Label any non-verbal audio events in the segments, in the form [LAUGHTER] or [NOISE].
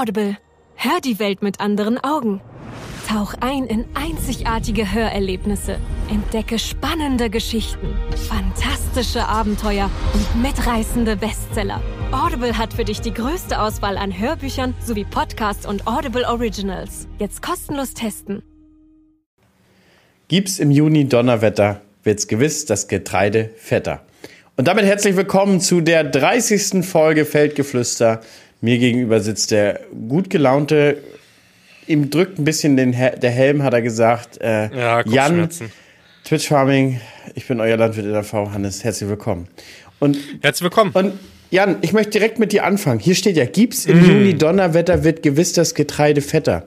Audible. Hör die Welt mit anderen Augen. Tauch ein in einzigartige Hörerlebnisse. Entdecke spannende Geschichten, fantastische Abenteuer und mitreißende Bestseller. Audible hat für dich die größte Auswahl an Hörbüchern sowie Podcasts und Audible Originals. Jetzt kostenlos testen. Gibt's im Juni Donnerwetter, wird's gewiss das Getreide fetter. Und damit herzlich willkommen zu der 30. Folge Feldgeflüster. Mir gegenüber sitzt der gut gelaunte, ihm drückt ein bisschen den Hel der Helm, hat er gesagt. Äh, Ja, Jan. Twitch Farming, ich bin euer Landwirt in der V, Hannes, herzlich willkommen. Und, Herzlich willkommen. und Jan, ich möchte direkt mit dir anfangen. Hier steht ja, gibt's Mm. im Juni Donnerwetter, wird gewiss das Getreide fetter.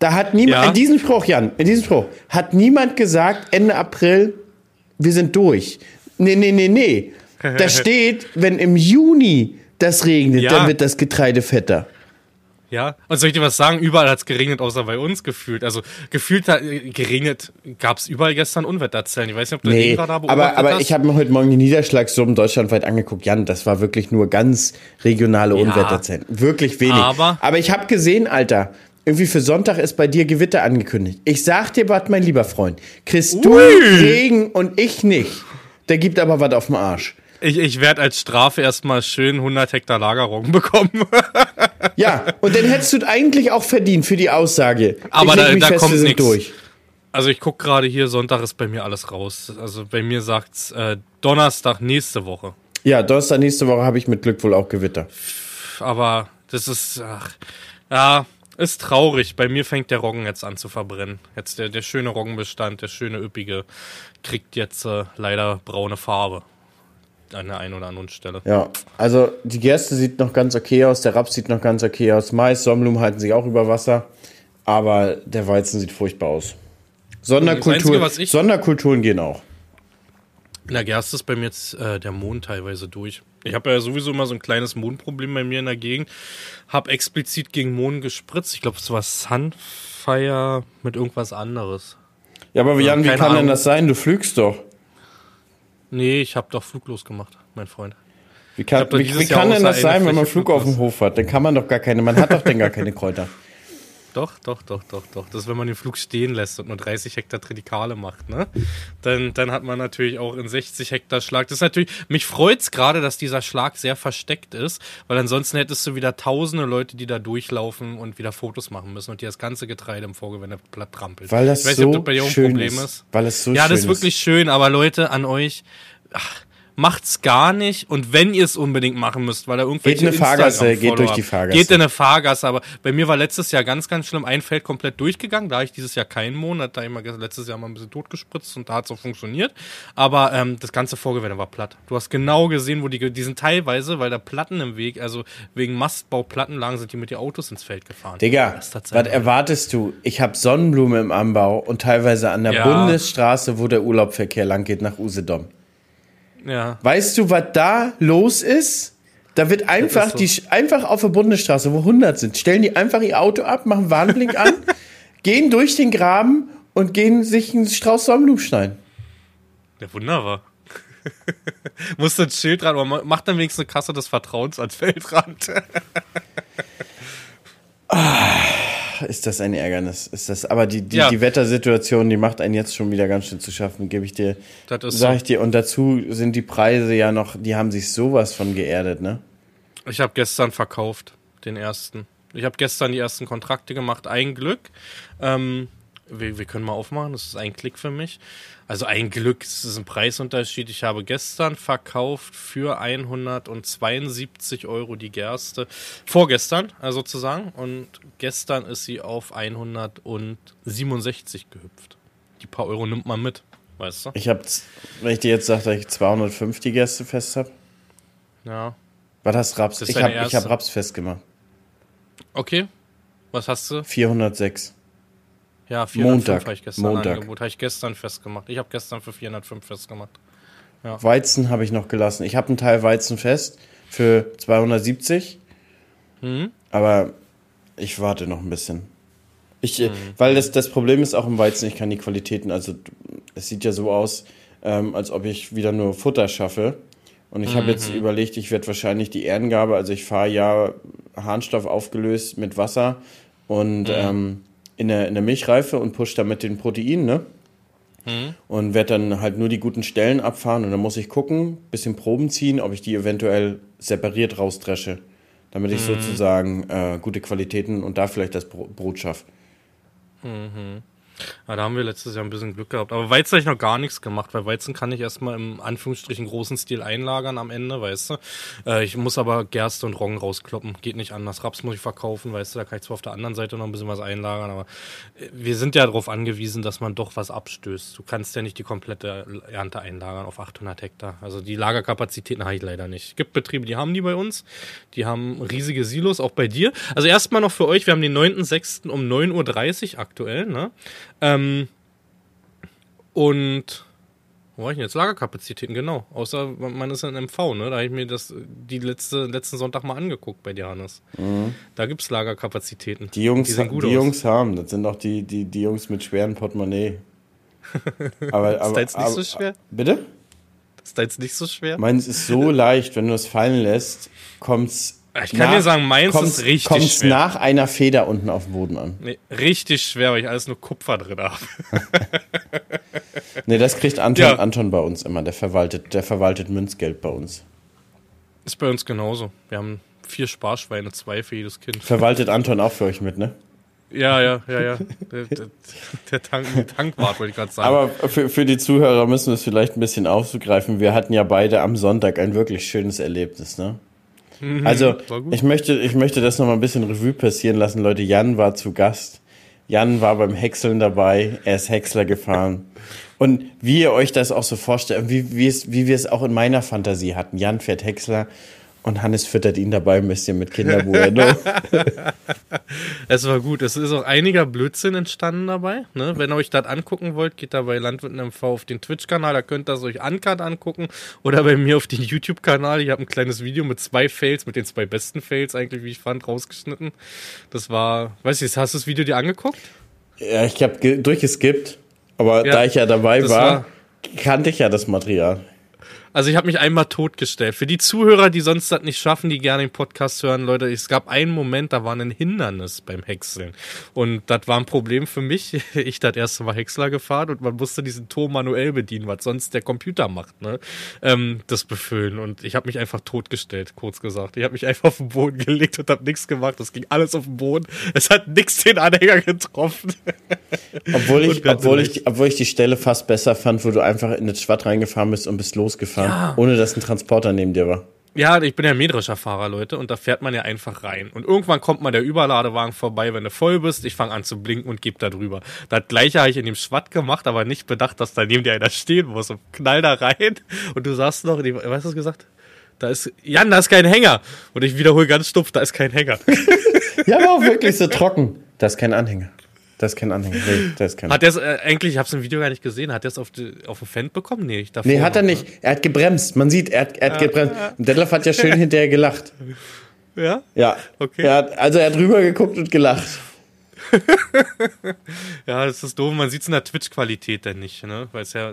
Da hat niemand, Ja. in diesem Spruch, Jan, in diesem Spruch, hat niemand gesagt, Ende April, wir sind durch. Nee, nee, nee, nee. [LAUGHS] Da steht, wenn im Juni das regnet, Ja. dann wird das Getreide fetter. Ja, und soll ich dir was sagen? Überall hat es geregnet, außer bei uns gefühlt. Also gefühlt hat, äh, geregnet gab es überall gestern Unwetterzellen. Ich weiß nicht, ob du Nee, den gerade aber, beobachtet aber hast. ich habe mir heute Morgen die Niederschlagssummen deutschlandweit angeguckt. Jan, das war wirklich nur ganz regionale Unwetterzellen. Wirklich wenig. Aber- aber ich habe gesehen, Alter, irgendwie für Sonntag ist bei dir Gewitter angekündigt. Ich sag dir was, mein lieber Freund. Kriegst du Regen und ich nicht. Der gibt aber was auf dem Arsch. Ich, ich werde als Strafe erstmal schön 100 Hektar Lagerroggen [LAUGHS] bekommen. Ja, und dann hättest du eigentlich auch verdient für die Aussage. Aber da- da fest, kommt nix. durch. Also ich guck gerade hier, Sonntag ist bei mir alles raus. Also bei mir sagt's äh, Donnerstag nächste Woche. Ja, Donnerstag nächste Woche habe ich mit Glück wohl auch Gewitter. Aber das ist, ach, ja, ist traurig. Bei mir fängt der Roggen jetzt an zu verbrennen. Jetzt der, der schöne Roggenbestand, der schöne üppige, kriegt jetzt äh, leider braune Farbe. An der einen oder anderen Stelle. Ja, also die Gerste sieht noch ganz okay aus, der Raps sieht noch ganz okay aus, Mais, Sonnenblumen halten sich auch über Wasser, aber der Weizen sieht furchtbar aus. Sonderkultur, Einzige, Sonderkulturen gehen auch. In der Gerste ist bei mir jetzt äh, der Mond teilweise durch. Ich habe ja sowieso immer so ein kleines Mondproblem bei mir in der Gegend. Hab explizit gegen Mond gespritzt. Ich glaube, es war Sunfire mit irgendwas anderes. Ja, aber Jan, wie keine kann denn Ahnung. das sein? Du flügst doch. Nee, ich habe doch fluglos gemacht, mein Freund. Wie kann, wie, wie kann denn das sein, wenn man Flug auf dem. Hof hat? Dann kann man doch gar keine, man hat doch denn gar keine Kräuter. Doch, doch, doch, doch, doch. Das ist, wenn man den Flug stehen lässt und nur 30 Hektar Tritikale macht, ne? Dann, dann hat man natürlich auch in 60 Hektar Schlag. Das ist natürlich, mich freut's gerade, dass dieser Schlag sehr versteckt ist, weil ansonsten hättest du wieder tausende Leute, die da durchlaufen und wieder Fotos machen müssen und die das ganze Getreide im Vorgewende platt trampeln. Weil das ich weiß so nicht, ob das bei dir auch ein Problem ist. ist. Weil es so ja, schön das ist wirklich schön, aber Leute, an euch, ach, macht's gar nicht und wenn ihr es unbedingt machen müsst, weil da irgendwelche Geht eine Fahrgasse, geht durch die Fahrgasse. Geht in eine Fahrgasse, aber bei mir war letztes Jahr ganz, ganz schlimm ein Feld komplett durchgegangen, da ich dieses Jahr keinen Monat, da immer letztes Jahr mal ein bisschen totgespritzt und da hat's auch funktioniert, aber ähm, das ganze Vorgewende war platt. Du hast genau gesehen, wo die, die sind teilweise, weil da Platten im Weg, also wegen Mastbauplatten lagen, sind die mit den Autos ins Feld gefahren. Digga, was erwartest du? Ich habe Sonnenblume im Anbau und teilweise an der Ja. Bundesstraße, wo der Urlaubverkehr lang geht, nach Usedom. Ja. Weißt du, was da los ist? Da wird einfach, so. die, einfach auf der Bundesstraße, wo 100 sind, stellen die einfach ihr Auto ab, machen Warnblink an, [LAUGHS] gehen durch den Graben und gehen sich einen Strauß Sonnenblumen schneiden. Ja, wunderbar. [LAUGHS] Muss ein Schild dran, aber ma- macht dann wenigstens eine Kasse des Vertrauens als Feldrand. [LAUGHS] Ist das ein Ärgernis? Ist das, aber die, die, Ja. die Wettersituation, die macht einen jetzt schon wieder ganz schön zu schaffen, gebe ich dir, Das sag ich dir. Und dazu sind die Preise ja noch, die haben sich sowas von geerdet, ne? Ich habe gestern verkauft, den ersten. Ich habe gestern die ersten Kontrakte gemacht. Ein Glück. Ähm, wir, wir können mal aufmachen, das ist ein Klick für mich. Also ein Glück, es ist ein Preisunterschied. Ich habe gestern verkauft für 172 Euro die Gerste. Vorgestern, also sozusagen. Und gestern ist sie auf 167 gehüpft. Die paar Euro nimmt man mit, weißt du? Ich habe, wenn ich dir jetzt sage, dass ich 250 Gäste fest habe, Ja. was hast Raps? Das Ich habe hab Raps festgemacht. Okay. Was hast du? 406. Ja, 405 Montag. habe ich gestern Montag. Angebot. Habe ich gestern festgemacht. Ich habe gestern für 405 festgemacht. Weizen habe ich noch gelassen. Ich habe einen Teil Weizen fest für 270. Mhm. Aber ich warte noch ein bisschen. Ich, Mhm. Weil das, das Problem ist auch im Weizen, ich kann die Qualitäten, also es sieht ja so aus, ähm, als ob ich wieder nur Futter schaffe. Und ich habe jetzt überlegt, ich werde wahrscheinlich die Ehrengabe, also ich fahre ja Harnstoff aufgelöst mit Wasser und ähm, in, der, in der Milchreife und push damit den Protein, ne? Und werde dann halt nur die guten Stellen abfahren und dann muss ich gucken, bisschen Proben ziehen, ob ich die eventuell separiert rausdresche, damit ich sozusagen äh, gute Qualitäten und da vielleicht das Bro- Brot schaffe. Ja, da haben wir letztes Jahr ein bisschen Glück gehabt. Aber Weizen habe ich noch gar nichts gemacht, weil Weizen kann ich erstmal im Anführungsstrichen großen Stil einlagern am Ende, weißt du. Äh, ich muss aber Gerste und Roggen rauskloppen. Geht nicht anders. Raps muss ich verkaufen, weißt du. Da kann ich zwar auf der anderen Seite noch ein bisschen was einlagern, aber äh, wir sind ja darauf angewiesen, dass man doch was abstößt. Du kannst ja nicht die komplette Ernte einlagern auf 800 Hektar. Also die Lagerkapazitäten habe ich leider nicht. Es gibt Betriebe, die haben die bei uns. Die haben riesige Silos, auch bei dir. Also erstmal noch für euch, wir haben den 9.6. um 9.30 Uhr aktuell, ne? Ähm, und wo war ich denn jetzt? Lagerkapazitäten, genau. Außer man ist in MV, ne? Da habe ich mir das die letzte, letzten Sonntag mal angeguckt bei Dianes. Da gibt's Lagerkapazitäten. Die Jungs, die die. Jungs haben, das sind auch die, die, die Jungs mit schweren Portemonnaie. [LAUGHS] Aber, aber, da jetzt nicht aber, so schwer? Bitte? Ist da jetzt nicht so schwer? Meins ist so leicht, wenn du es fallen lässt, kommt's. Ich kann dir sagen, meins ist richtig kommt's schwer. nach einer Feder unten auf dem Boden an. Nee, richtig schwer, weil ich alles nur Kupfer drin habe. [LAUGHS] Nee, das kriegt Anton, Ja. Anton bei uns immer. Der verwaltet, der verwaltet Münzgeld bei uns. Ist bei uns genauso. Wir haben vier Sparschweine, zwei für jedes Kind. Verwaltet Anton auch für euch mit, ne? Ja, ja, ja, ja. Der, der, der Tank, [LAUGHS] Tankwart, wollte ich gerade sagen. Aber für, für die Zuhörer müssen wir es vielleicht ein bisschen aufzugreifen. Wir hatten ja beide am Sonntag ein wirklich schönes Erlebnis, ne? Also, Mhm, gut. ich möchte, ich möchte das nochmal ein bisschen Revue passieren lassen, Leute. Jan war zu Gast. Jan war beim Häckseln dabei. Er ist Häcksler gefahren. Und wie ihr euch das auch so vorstellt, wie, wie, es, wie wir es auch in meiner Fantasie hatten. Jan fährt Häcksler und Hannes füttert ihn dabei ein bisschen mit Kinderbueno. [LAUGHS] Es war gut. Es ist auch einiger Blödsinn entstanden dabei. Ne? Wenn ihr euch das angucken wollt, geht da bei Landwirten MV auf den Twitch-Kanal. Da könnt ihr es euch uncut angucken. Oder bei mir auf den YouTube-Kanal. Ich habe ein kleines Video mit zwei Fails, mit den zwei besten Fails eigentlich, wie ich fand, rausgeschnitten. Das war, weiß ich, hast du das Video dir angeguckt? ja, ich habe durchgeskippt. Aber Ja, da ich ja dabei war, war- kannte ich ja das Material. Also ich habe mich einmal totgestellt. Für die Zuhörer, die sonst das nicht schaffen, die gerne den Podcast hören, Leute, es gab einen Moment, da war ein Hindernis beim Häckseln. Und das war ein Problem für mich. [LAUGHS] Ich das erste Mal Häcksler gefahren und man musste diesen Turm manuell bedienen, was sonst der Computer macht, ne? Ähm, das befüllen. Und ich habe mich einfach totgestellt, kurz gesagt. Ich habe mich einfach auf den Boden gelegt und habe nichts gemacht. Das ging alles auf den Boden. Es hat nichts den Anhänger getroffen. Obwohl ich, obwohl, ich, obwohl ich die Stelle fast besser fand, wo du einfach in das Schwatt reingefahren bist und bist losgefahren, ohne dass ein Transporter neben dir war. Ja, ich bin ja metrischer Fahrer, Leute, und da fährt man ja einfach rein. Und irgendwann kommt mal der Überladewagen vorbei, wenn du voll bbist. Ich fange an zu blinken und geb da drüber. Das gleiche habe ich in dem Schwatt gemacht, aber nicht bedacht, dass da neben dir einer stehen muss. Und knall da rein. Und du sagst noch, die- weißt du was gesagt? Da ist, Jan, da ist kein Hänger. Und ich wiederhole ganz stumpf, da ist kein Hänger. [LAUGHS] Ja, aber auch wirklich so trocken. Da ist kein Anhänger. Da ist kein Anhänger. Nee, da ist kein Hat der äh, eigentlich, ich habe es im Video gar nicht gesehen, hat der es auf, die- auf den Fan bekommen? Nee, ich davor Nee, hat er nicht. Er hat gebremst. Man sieht, er hat, er hat gebremst. Und Detlef hat ja schön [LAUGHS] hinterher gelacht. Ne? Ja? Ja. Okay. Er hat, also er hat rüber geguckt und gelacht. [LAUGHS] Ja, das ist doof. Man sieht es in der Twitch-Qualität dann nicht, ne? Weil es ja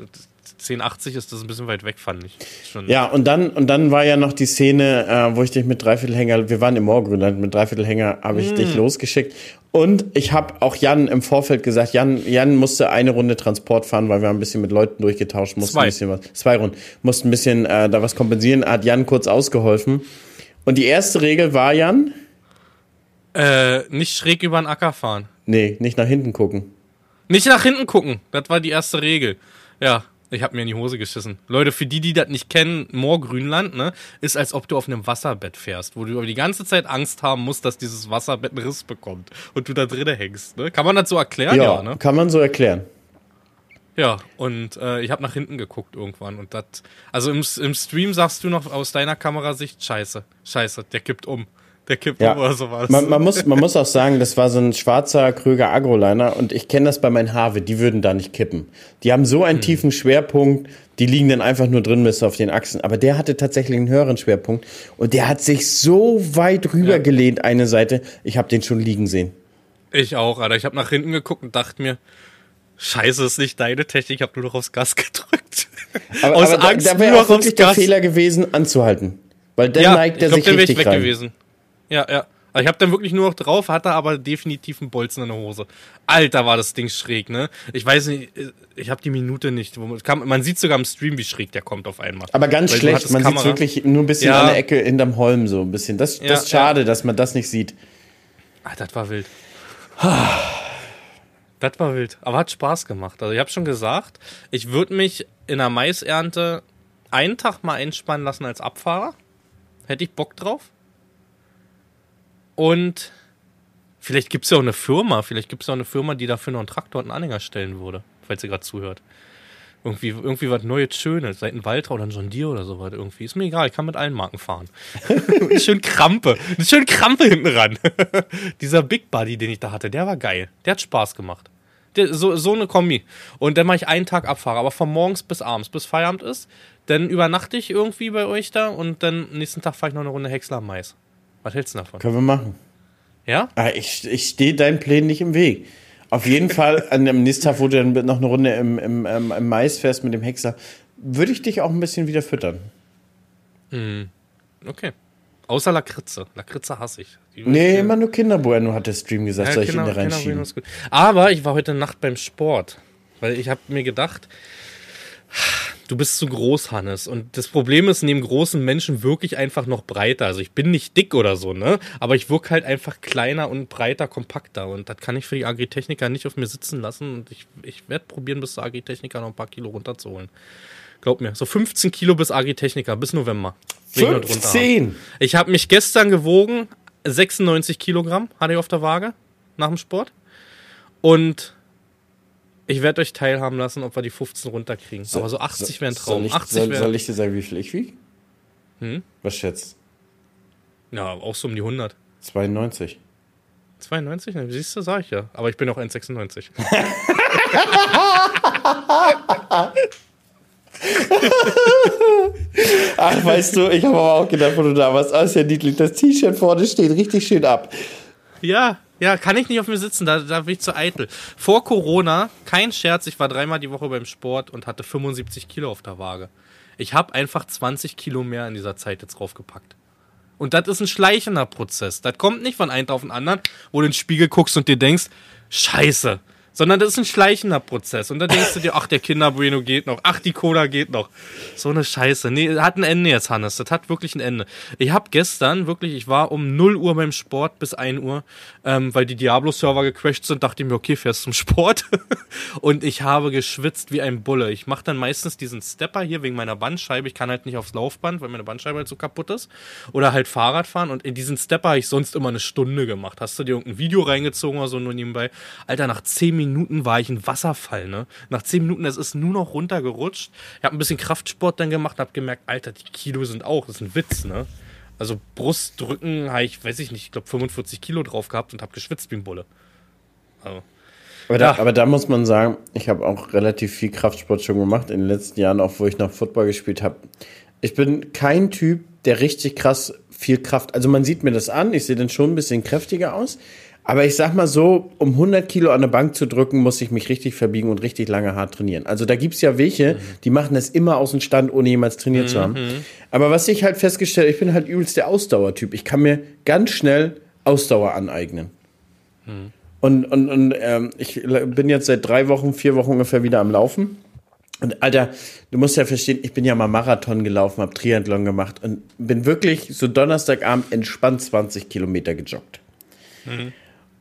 1080 ist, das ein bisschen weit weg, fand ich. Schon. Ja, und dann, und dann war ja noch die Szene, äh, wo ich dich mit Dreiviertelhänger, wir waren im Moorgrünland, mit Dreiviertelhänger habe ich dich losgeschickt. Und ich habe auch Jan im Vorfeld gesagt, Jan, Jan musste eine Runde Transport fahren, weil wir haben ein bisschen mit Leuten durchgetauscht, mussten Zwei. ein bisschen was, zwei Runden, mussten ein bisschen äh, da was kompensieren, hat Jan kurz ausgeholfen. Und die erste Regel war, Jan, Äh, nicht schräg über den Acker fahren. nee, nicht nach hinten gucken. Nicht nach hinten gucken. Das war die erste Regel. Ja, ich habe mir in die Hose geschissen. Leute, für die, die das nicht kennen, Moorgrünland, ne, ist als ob du auf einem Wasserbett fährst, wo du die ganze Zeit Angst haben musst, dass dieses Wasserbett einen Riss bekommt und du da drinnen hängst. Ne? Kann man das so erklären? Ja, Ja, ne? kann man so erklären. Ja, und äh, ich habe nach hinten geguckt irgendwann und das, also im, im Stream sagst du noch aus deiner Kamerasicht, scheiße, scheiße, der kippt um. Der kippt Ja. um oder sowas. Man, man, muss, man muss auch sagen, das war so ein schwarzer Kröger Agroliner und ich kenne das bei meinen Harve, die würden da nicht kippen. Die haben so Hm. einen tiefen Schwerpunkt, die liegen dann einfach nur drin bis auf den Achsen. Aber der hatte tatsächlich einen höheren Schwerpunkt und der hat sich so weit rübergelehnt, eine Seite, ich habe den schon liegen sehen. Ich auch, Alter. Ich habe nach hinten geguckt und dachte mir, Scheiße, ist nicht deine Technik, ich habe nur noch aufs Gas [LAUGHS] gedrückt. Aber, Aus aber Angst da, da wäre auch wirklich der. Fehler gewesen, anzuhalten. Weil dann ja, neigt er ich glaub, sich richtig weg rein. gewesen. Ja, ja. Also ich habe dann wirklich nur noch drauf, hatte aber definitiv einen Bolzen in der Hose. Alter, war das Ding schräg, ne? Ich weiß nicht, ich habe die Minute nicht. Wo man, kam, man sieht sogar im Stream, wie schräg der kommt auf einmal. Aber ganz Weil schlecht, man sieht wirklich nur ein bisschen Ja. an der Ecke hinterm Holm so ein bisschen. Das, Ja, das ist schade, dass man das nicht sieht. Ah, das war wild. Das war wild. Aber hat Spaß gemacht. Also ich habe schon gesagt, ich würde mich in der Maisernte einen Tag mal einspannen lassen als Abfahrer. Hätte ich Bock drauf. Und vielleicht gibt es ja auch eine Firma, vielleicht gibt es ja auch eine Firma, die dafür noch einen Traktor und einen Anhänger stellen würde, falls ihr gerade zuhört. Irgendwie, irgendwie was Neues, Schönes, seit ein Waltra oder ein John Deere oder sowas irgendwie. Ist mir egal, ich kann mit allen Marken fahren. [LAUGHS] eine schön Krampe, eine schön Krampe hinten ran. [LAUGHS] Dieser Big Buddy, den ich da hatte, der war geil. Der hat Spaß gemacht. Der, so, so eine Kombi. Und dann mache ich einen Tag Abfahrer, aber von morgens bis abends, bis Feierabend ist. Dann übernachte ich irgendwie bei euch da und dann nächsten Tag fahre ich noch eine Runde Häcksler am Mais. Was hältst du davon? Können wir machen. Ja? Ah, ich ich stehe deinen Plänen nicht im Weg. Auf jeden Fall, [LAUGHS] an dem nächsten Tag, wo du dann noch eine Runde im, im, im, im Mais fährst mit dem Hexer, würde ich dich auch ein bisschen wieder füttern. Okay. Außer Lakritze. Lakritze hasse ich. Die Nee, immer nur Kinderbueno, hat der Stream gesagt, Ja, soll ich Kinder- ihn da reinschieben. Aber ich war heute Nacht beim Sport, weil ich habe mir gedacht, du bist zu groß, Hannes. Und das Problem ist, neben großen Menschen wirklich einfach noch breiter. Also ich bin nicht dick oder so, ne? Aber ich wirke halt einfach kleiner und breiter, kompakter. Und das kann ich für die Agritechniker nicht auf mir sitzen lassen. Und ich, ich werde probieren, bis zur Agritechniker noch ein paar Kilo runterzuholen. Glaub mir, so 15 Kilo bis Agritechniker, bis November. Will ich noch drunter haben. 15! Ich habe mich gestern gewogen, 96 Kilogramm hatte ich auf der Waage nach dem Sport. Und ich werde euch teilhaben lassen, ob wir die 15 runterkriegen. Aber so 80 wäre ein Traum. Soll ich, 80 soll, wäre. soll ich dir sagen, wie viel ich wiege? Hm? Was schätzt? Ja, auch so um die 100. 92. 92? Ne, siehst du, sag ich ja. Aber ich bin auch 1,96. [LAUGHS] Ach, weißt du, ich habe aber auch gedacht, wo du da warst, oh, ist ja niedlich. Das T-Shirt vorne steht richtig schön ab. ja, ja, kann ich nicht auf mir sitzen, da, da bin ich zu eitel. Vor Corona, kein Scherz, ich war dreimal die Woche beim Sport und hatte 75 Kilo auf der Waage. Ich habe einfach 20 Kilo mehr in dieser Zeit jetzt draufgepackt. Und das ist ein schleichender Prozess. Das kommt nicht von einem auf den anderen, wo du in den Spiegel guckst und dir denkst, scheiße. Sondern das ist ein schleichender Prozess. Und da denkst du dir, ach, der Kinderbueno geht noch, ach, die Cola geht noch. So eine Scheiße. Nee, hat ein Ende jetzt, Hannes. Das hat wirklich ein Ende. Ich habe gestern wirklich, ich war um 0 Uhr beim Sport bis 1 Uhr, ähm, weil die Diablo-Server gecrashed sind, dachte ich mir, okay, fährst zum Sport. [LAUGHS] und ich habe geschwitzt wie ein Bulle. Ich mache dann meistens diesen Stepper hier wegen meiner Bandscheibe. Ich kann halt nicht aufs Laufband, weil meine Bandscheibe halt so kaputt ist. Oder halt Fahrrad fahren. Und in diesen Stepper habe ich sonst immer eine Stunde gemacht. Hast du dir irgendein Video reingezogen oder so nur nebenbei? Alter, nach 10 Minuten war ich ein Wasserfall, ne? Nach 10 Minuten, es ist nur noch runtergerutscht. Ich habe ein bisschen Kraftsport dann gemacht, habe gemerkt, Alter, die Kilo sind auch, das ist ein Witz, ne? Also Brustdrücken habe ich, weiß ich nicht, ich glaube 45 Kilo drauf gehabt und habe geschwitzt wie ein Bulle. Also, Aber da, Ja. aber da muss man sagen, ich habe auch relativ viel Kraftsport schon gemacht in den letzten Jahren, auch wo ich noch Football gespielt habe. Ich bin kein Typ, der richtig krass viel Kraft. Also man sieht mir das an, ich sehe dann schon ein bisschen kräftiger aus. Aber ich sag mal so, um 100 Kilo an der Bank zu drücken, muss ich mich richtig verbiegen und richtig lange hart trainieren. Also da gibt's ja welche, die machen das immer aus dem Stand, ohne jemals trainiert zu haben. Aber was ich halt festgestellt, ich bin halt übelst der Ausdauertyp. Ich kann mir ganz schnell Ausdauer aneignen. Und, und, und ähm, ich bin jetzt seit drei Wochen, vier Wochen ungefähr wieder am Laufen. Und Alter, du musst ja verstehen, ich bin ja mal Marathon gelaufen, hab Triathlon gemacht und bin wirklich so Donnerstagabend entspannt 20 Kilometer gejoggt.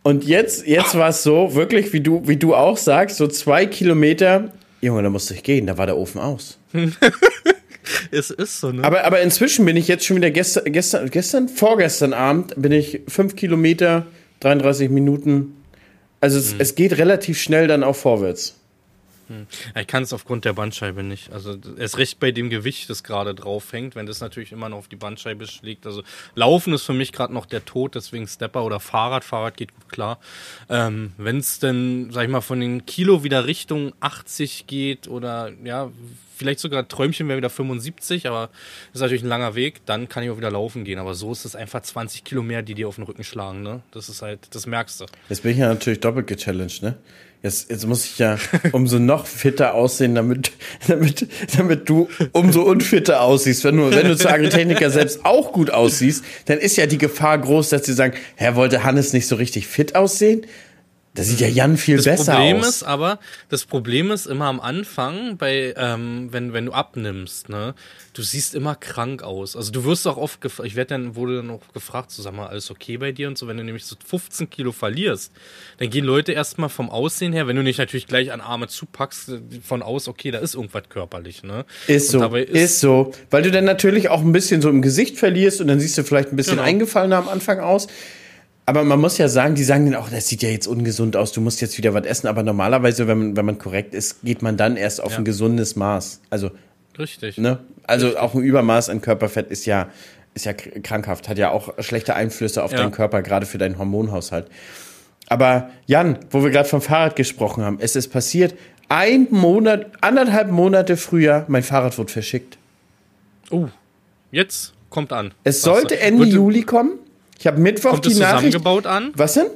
Und jetzt, jetzt war es so, wirklich, wie du, wie du auch sagst, so zwei Kilometer, Junge, da musste ich gehen, da war der Ofen aus. [LAUGHS] es ist so, ne? Aber, aber inzwischen bin ich jetzt schon wieder gestern, gestern, gestern, vorgestern Abend bin ich fünf Kilometer, 33 Minuten. Also es, es geht relativ schnell dann auch vorwärts. Ja, Ich kann es aufgrund der Bandscheibe nicht. Also erst recht bei dem Gewicht, das gerade drauf hängt, wenn das natürlich immer noch auf die Bandscheibe schlägt. Also Laufen ist für mich gerade noch der Tod, deswegen Stepper oder Fahrrad. Fahrrad geht gut klar. Ähm, wenn es denn, sag ich mal, von den Kilo wieder Richtung 80 geht oder ja vielleicht sogar Träumchen wäre wieder 75, aber ist natürlich ein langer Weg. Dann kann ich auch wieder laufen gehen. Aber so ist es einfach 20 Kilo mehr, die dir auf den Rücken schlagen. Ne? Das ist halt, das merkst du. Jetzt bin ich ja natürlich doppelt gechallenged, ne? Jetzt, jetzt muss ich ja umso noch fitter aussehen, damit, damit, damit du umso unfitter aussiehst. Wenn du, wenn du zu Agritechniker selbst auch gut aussiehst, dann ist ja die Gefahr groß, dass sie sagen, Herr, wollte Hannes nicht so richtig fit aussehen? Da sieht ja Jan viel das besser Problem aus. ist aber, das Problem ist immer am Anfang, bei, ähm, wenn, wenn du abnimmst, ne, du siehst immer krank aus. Also du wirst auch oft gefragt, ich werde dann, wurde dann auch gefragt, so, sag mal, alles okay bei dir und so, wenn du nämlich so 15 Kilo verlierst, dann gehen Leute erstmal vom Aussehen her, wenn du nicht natürlich gleich an Arme zupackst, von aus, okay, da ist irgendwas körperlich, ne. Ist Und so, dabei ist, so. Weil du dann natürlich auch ein bisschen so im Gesicht verlierst und dann siehst du vielleicht ein bisschen Genau. eingefallener am Anfang aus. Aber man muss ja sagen, die sagen dann auch, das sieht ja jetzt ungesund aus, du musst jetzt wieder was essen. Aber normalerweise, wenn man, wenn man korrekt ist, geht man dann erst auf Ja. ein gesundes Maß. Also, Richtig. ne? Also auch ein Übermaß an Körperfett ist ja, ist ja kr- krankhaft, hat ja auch schlechte Einflüsse auf Ja. deinen Körper, gerade für deinen Hormonhaushalt. Aber Jan, wo wir gerade vom Fahrrad gesprochen haben, es ist passiert, ein Monat, anderthalb Monate früher, mein Fahrrad wird verschickt. Oh, jetzt kommt an. Es Was- sollte Ende Juli kommen. Ich habe Mittwoch Kommt die es Nachricht. zusammengebaut an? Was denn?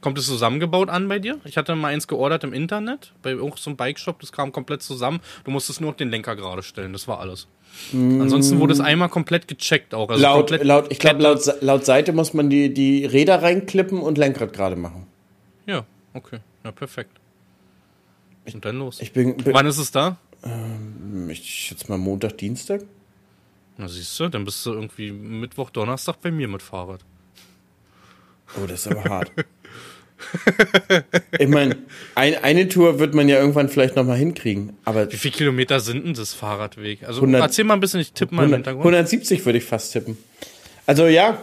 Kommt es zusammengebaut an bei dir? Ich hatte mal eins geordert im Internet, bei auch so Bike-Shop, das kam komplett zusammen. Du musstest nur noch den Lenker gerade stellen, das war alles. Ansonsten wurde es einmal komplett gecheckt auch. Also Mm. Laut, laut, ich glaube, laut, laut Seite muss man die, die Räder reinklippen und Lenkrad gerade machen. Ja, okay. Ja, perfekt. Und dann los. Ich bin, bin Wann ist es da? ich schätze mal Montag, Dienstag. Na siehst du, dann bist du irgendwie Mittwoch, Donnerstag bei mir mit Fahrrad. Oh, das ist aber hart. ich meine, ein, eine Tour wird man ja irgendwann vielleicht noch mal hinkriegen. Aber Wie viele Kilometer sind denn das Fahrradweg? Also 100 erzähl mal ein bisschen, ich tippe mal im 100, Hintergrund. 170 würde ich fast tippen. Also ja,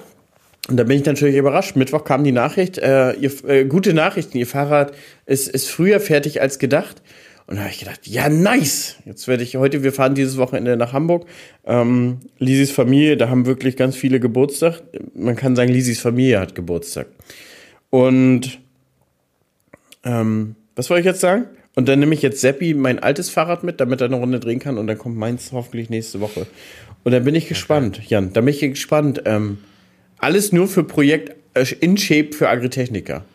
und da bin ich natürlich überrascht. Mittwoch kam die Nachricht, äh, ihr, äh, gute Nachrichten, ihr Fahrrad ist, ist früher fertig als gedacht. Und da habe ich gedacht, ja, nice. Jetzt werde ich heute, wir fahren dieses Wochenende nach Hamburg. Ähm, Lisis Familie, da haben wirklich ganz viele Geburtstag. Man kann sagen, Lisis Familie hat Geburtstag. Und ähm, was wollte ich jetzt sagen? Und dann nehme ich jetzt Seppi mein altes Fahrrad mit, damit er eine Runde drehen kann. Und dann kommt meins hoffentlich nächste Woche. Und dann bin ich gespannt, Jan. Da bin ich gespannt. Ähm, alles nur für Projekt äh, In Shape für Agritechniker.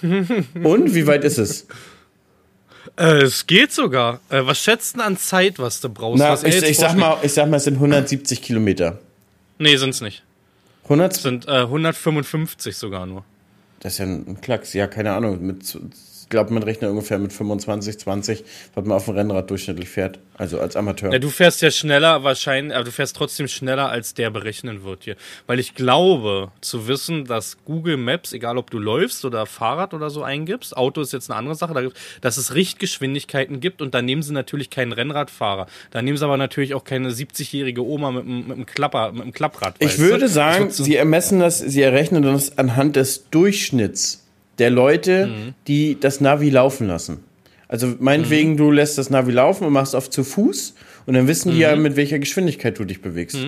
[LAUGHS] Und wie weit ist es? Äh, es geht sogar. Äh, was schätzt denn an Zeit, was du brauchst? Na, was ich, ich, sag mal, ich sag mal, es sind 170 Kilometer. Nee, sind's nicht. 100? Es sind äh, 155 sogar nur. Das ist ja ein Klacks. Ja, keine Ahnung. Mit, glaube, man rechnet ungefähr mit 25, 20, was man auf dem Rennrad durchschnittlich fährt. Also als Amateur. Ja, du fährst ja schneller wahrscheinlich, aber du fährst trotzdem schneller, als der berechnen wird hier. Weil ich glaube, zu wissen, dass Google Maps, egal ob du läufst oder Fahrrad oder so eingibst, Auto ist jetzt eine andere Sache, dass es Richtgeschwindigkeiten gibt und da nehmen sie natürlich keinen Rennradfahrer. Da nehmen sie aber natürlich auch keine 70-jährige Oma mit, einem- mit einem Klapper, mit einem Klapprad. Ich du? würde Das sagen, sie ermessen das, sie errechnen das anhand des Durchschnitts der Leute, die das Navi laufen lassen. Also meinetwegen, du lässt das Navi laufen und machst auf zu Fuß und dann wissen die ja, mit welcher Geschwindigkeit du dich bewegst.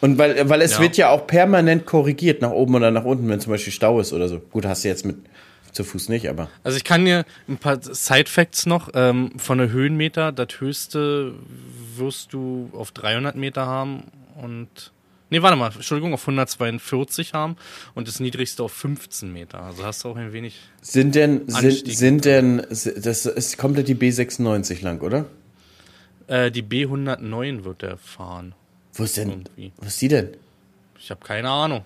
Und weil, weil es Ja. wird ja auch permanent korrigiert, nach oben oder nach unten, wenn zum Beispiel Stau ist oder so. Gut, hast du jetzt mit zu Fuß nicht, aber. Also ich kann dir ein paar Side-Facts noch ähm, von der Höhenmeter. Das höchste wirst du auf 300 Meter haben und nee, warte mal, Entschuldigung, auf 142 haben und das niedrigste auf 15 Meter. Also hast du auch ein wenig. Sind denn, sind, sind denn, das ist komplett die B96 lang, oder? Äh, die B109 wird der fahren. Wo ist denn, Irgendwie. wo ist die denn? Ich habe keine Ahnung.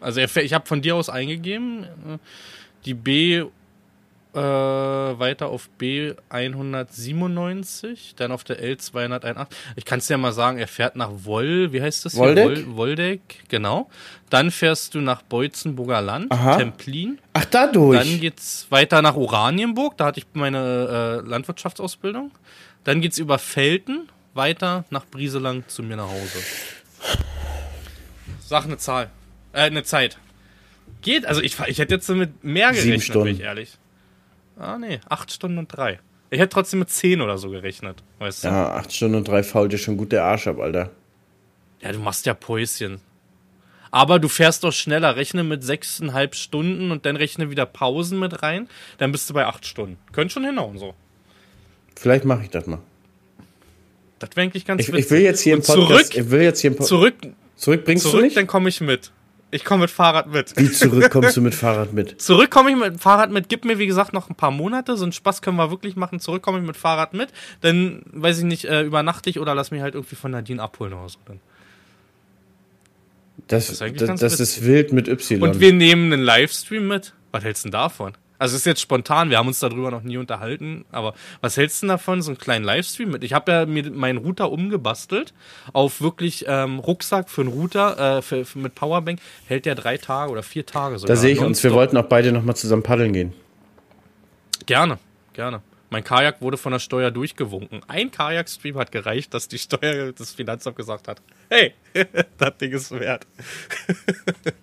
Also er, ich habe von dir aus eingegeben, äh, die B äh, weiter auf B197, dann auf der L281. Ich kann es dir mal sagen, er fährt nach Woll, wie heißt das hier? Woldeck? Woll, Woldeck, genau. Dann fährst du nach Beutzenburger Land, Aha. Templin. Ach, dadurch. Dann geht's weiter nach Oranienburg, da hatte ich meine äh, Landwirtschaftsausbildung. Dann geht's über Felten weiter nach Brieselang zu mir nach Hause. Sag eine Zahl. Äh, eine Zeit. Geht, also ich, ich hätte jetzt mit mehr gerechnet, bin Stunden. ich ehrlich. Ah, nee, acht Stunden und drei. Ich hätte trotzdem mit zehn oder so gerechnet, weißt du? Ja, acht Stunden und drei fault dir schon gut der Arsch ab, Alter. Ja, du machst ja Päuschen. Aber du fährst doch schneller. Rechne mit sechseinhalb Stunden und dann rechne wieder Pausen mit rein. Dann bist du bei acht Stunden. Könnt schon hinhauen, so. Vielleicht mache ich das mal. Das wäre eigentlich ganz Ich, witzig. ich will jetzt hier im Podcast. Zurück, ich will jetzt hier im Po- zurück, zurück bringst du zurück, nicht? dann komme ich mit. Ich komme mit Fahrrad mit. Wie zurück [LAUGHS] kommst du mit Fahrrad mit? Zurück komme ich mit Fahrrad mit. Gib mir, wie gesagt, noch ein paar Monate. So einen Spaß können wir wirklich machen. Zurück komme ich mit Fahrrad mit. Dann, weiß ich nicht, äh, übernachte ich oder lass mich halt irgendwie von Nadine abholen oder so. Dann. Das, ist das, ganz das witzig. ist wild mit Y. Und wir nehmen einen Livestream mit. Was hältst du denn davon? Also es ist jetzt spontan, wir haben uns darüber noch nie unterhalten, aber was hältst du denn davon, so einen kleinen Livestream mit? Ich habe ja mir meinen Router umgebastelt auf wirklich ähm, Rucksack für einen Router äh, für, für, mit Powerbank, hält der drei Tage oder vier Tage sogar. da sehe ich uns. Wir wollten auch beide nochmal zusammen paddeln gehen. Gerne, gerne. Mein Kajak wurde von der Steuer durchgewunken. Ein Kajak-Stream hat gereicht, dass die Steuer das Finanzamt gesagt hat, hey, [LAUGHS] das Ding ist wert. [LAUGHS]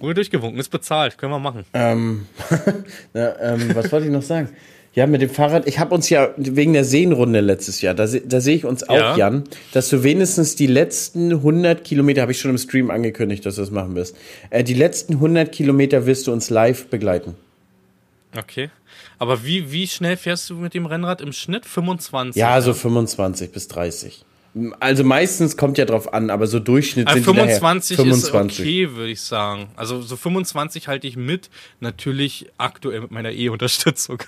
wurde durchgewunken, ist bezahlt, können wir machen. Ähm, [LAUGHS] na, ähm, was wollte ich noch sagen? Ja, mit dem Fahrrad, ich habe uns ja wegen der Seenrunde letztes Jahr, da, da sehe ich uns auch, Ja. Jan, dass du wenigstens die letzten 100 Kilometer, habe ich schon im Stream angekündigt, dass du das machen wirst, äh, die letzten 100 Kilometer wirst du uns live begleiten. Okay. Aber wie, wie schnell fährst du mit dem Rennrad im Schnitt? 25? Ja, so 25 bis 30. Also meistens kommt ja drauf an, aber so Durchschnitt Also sind die daher 25, 25. ist okay, würde ich sagen. Also so 25 halte ich mit. Natürlich aktuell mit meiner E-Unterstützung.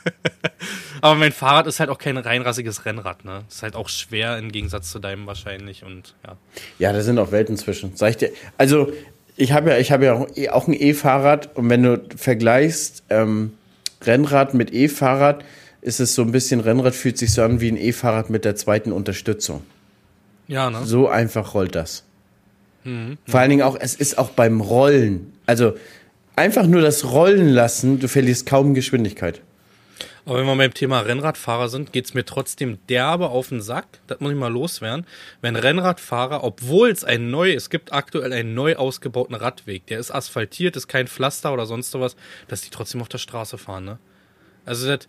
[LAUGHS] Aber mein Fahrrad ist halt auch kein reinrassiges Rennrad, ne? Ist halt auch schwer im Gegensatz zu deinem wahrscheinlich und ja. Ja, da sind auch Welten zwischen. Sag ich dir. Also, ich habe ja, ich habe ja auch, eh- auch ein E-Fahrrad und wenn du vergleichst ähm, Rennrad mit E-Fahrrad, ist es so ein bisschen, Rennrad fühlt sich so an wie ein E-Fahrrad mit der zweiten Unterstützung. Ja, ne? So einfach rollt das. Vor allen Dingen auch, es ist auch beim Rollen. Also einfach nur das Rollen lassen, du verlierst kaum Geschwindigkeit. Aber wenn wir beim Thema Rennradfahrer sind, geht's mir trotzdem derbe auf den Sack. Das muss ich mal loswerden. Wenn Rennradfahrer, obwohl es ein neu, es gibt aktuell einen neu ausgebauten Radweg, der ist asphaltiert, ist kein Pflaster oder sonst was, dass die trotzdem auf der Straße fahren, ne? Also das,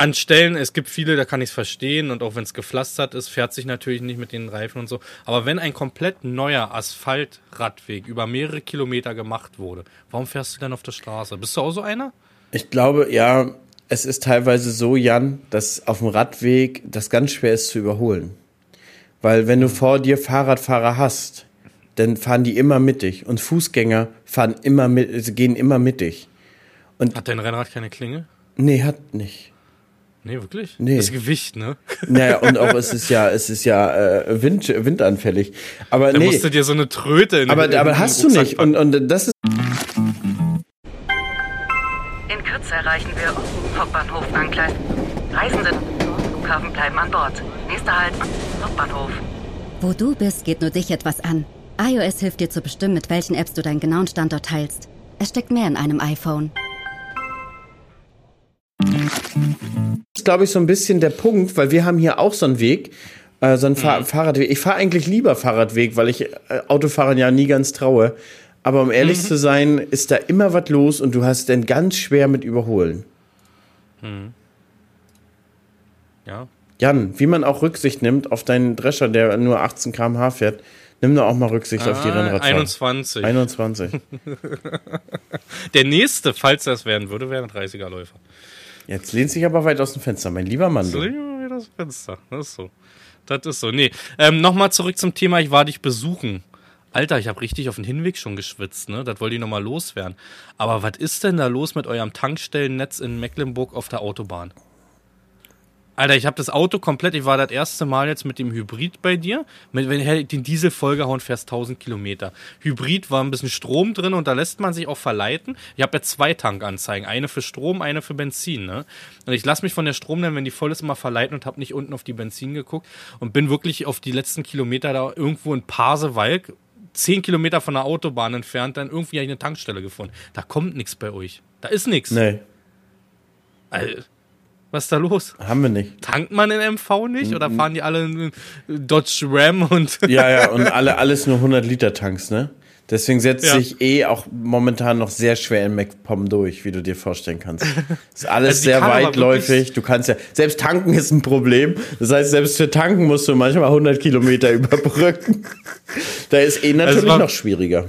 an Stellen, es gibt viele, da kann ich es verstehen und auch wenn es gepflastert ist, fährt sich natürlich nicht mit den Reifen und so. Aber wenn ein komplett neuer Asphaltradweg über mehrere Kilometer gemacht wurde, warum fährst du denn auf der Straße? Bist du auch so einer? Ich glaube, ja, es ist teilweise so, Jan, dass auf dem Radweg das ganz schwer ist zu überholen. Weil wenn du vor dir Fahrradfahrer hast, dann fahren die immer mittig und Fußgänger fahren immer mit, gehen immer mittig. Hat dein Rennrad keine Klinge? Nee, hat nicht. Nee, wirklich? Nee. Das Gewicht, ne? [LAUGHS] Naja, und auch es ist ja, es ist ja äh, Wind, windanfällig. Aber Da nee, musst du dir so eine Tröte in aber, in- aber in den hast du Rucksack nicht. packen. Und, und das ist In Kürze erreichen wir Hauptbahnhof Angleis. Reisende Flughafen bleiben an Bord. Nächster Halt, Hauptbahnhof. Wo du bist, geht nur dich etwas an. iOS hilft dir zu bestimmen, mit welchen Apps du deinen genauen Standort teilst. Es steckt mehr in einem iPhone. Ist, glaube ich, so ein bisschen der Punkt, weil wir haben hier auch so einen Weg, äh, so einen Fahr Fahrradweg. Ich fahre eigentlich lieber Fahrradweg, weil ich äh, Autofahrern ja nie ganz traue. Aber um ehrlich zu sein, ist da immer was los und du hast dann ganz schwer mit Überholen. Ja. Jan, wie man auch Rücksicht nimmt auf deinen Drescher, der nur 18 km/h fährt, nimm doch auch mal Rücksicht auf die Ah, Rennradfahrer. 21. 21. Der nächste, falls das werden würde, wäre ein 30er-Läufer. Jetzt lehnt sich aber weit aus dem Fenster, mein lieber Mann. So, Du. ja, das Fenster. Das ist so. Das ist so. Nee. Ähm, Nochmal zurück zum Thema, ich war dich besuchen. Alter, ich habe richtig auf den Hinweg schon geschwitzt, ne? Das wollte ich nochmal loswerden. Aber was ist denn da los mit eurem Tankstellennetz in Mecklenburg auf der Autobahn? Alter, ich habe das Auto komplett, ich war das erste Mal jetzt mit dem Hybrid bei dir. Mit, wenn du den Diesel vollgehauen fährst, 1000 Kilometer. Hybrid war ein bisschen Strom drin und da lässt man sich auch verleiten. Ich habe ja zwei Tankanzeigen, eine für Strom, eine für Benzin. Ne? Und ich lasse mich von der Strom dann, wenn die voll ist, immer verleiten und habe nicht unten auf die Benzin geguckt und bin wirklich auf die letzten Kilometer da irgendwo in Pasewalk, 10 Kilometer von der Autobahn entfernt, dann irgendwie eine Tankstelle gefunden. Da kommt nichts bei euch. Da ist nichts. Nee, Alter, Was ist da los? haben wir nicht. Tankt man in MV nicht? Oder fahren die alle in Dodge Ram und. [LAUGHS] Ja, ja, und [LAUGHS] alle, alles nur 100 Liter Tanks, ne? Deswegen setzt Ja. sich eh auch momentan noch sehr schwer in MacPom durch, wie du dir vorstellen kannst. [LAUGHS] Ist alles Also sehr weitläufig. Du kannst ja, selbst tanken ist ein Problem. Das heißt, selbst für tanken musst du manchmal 100 Kilometer überbrücken. Da ist eh natürlich Also noch schwieriger.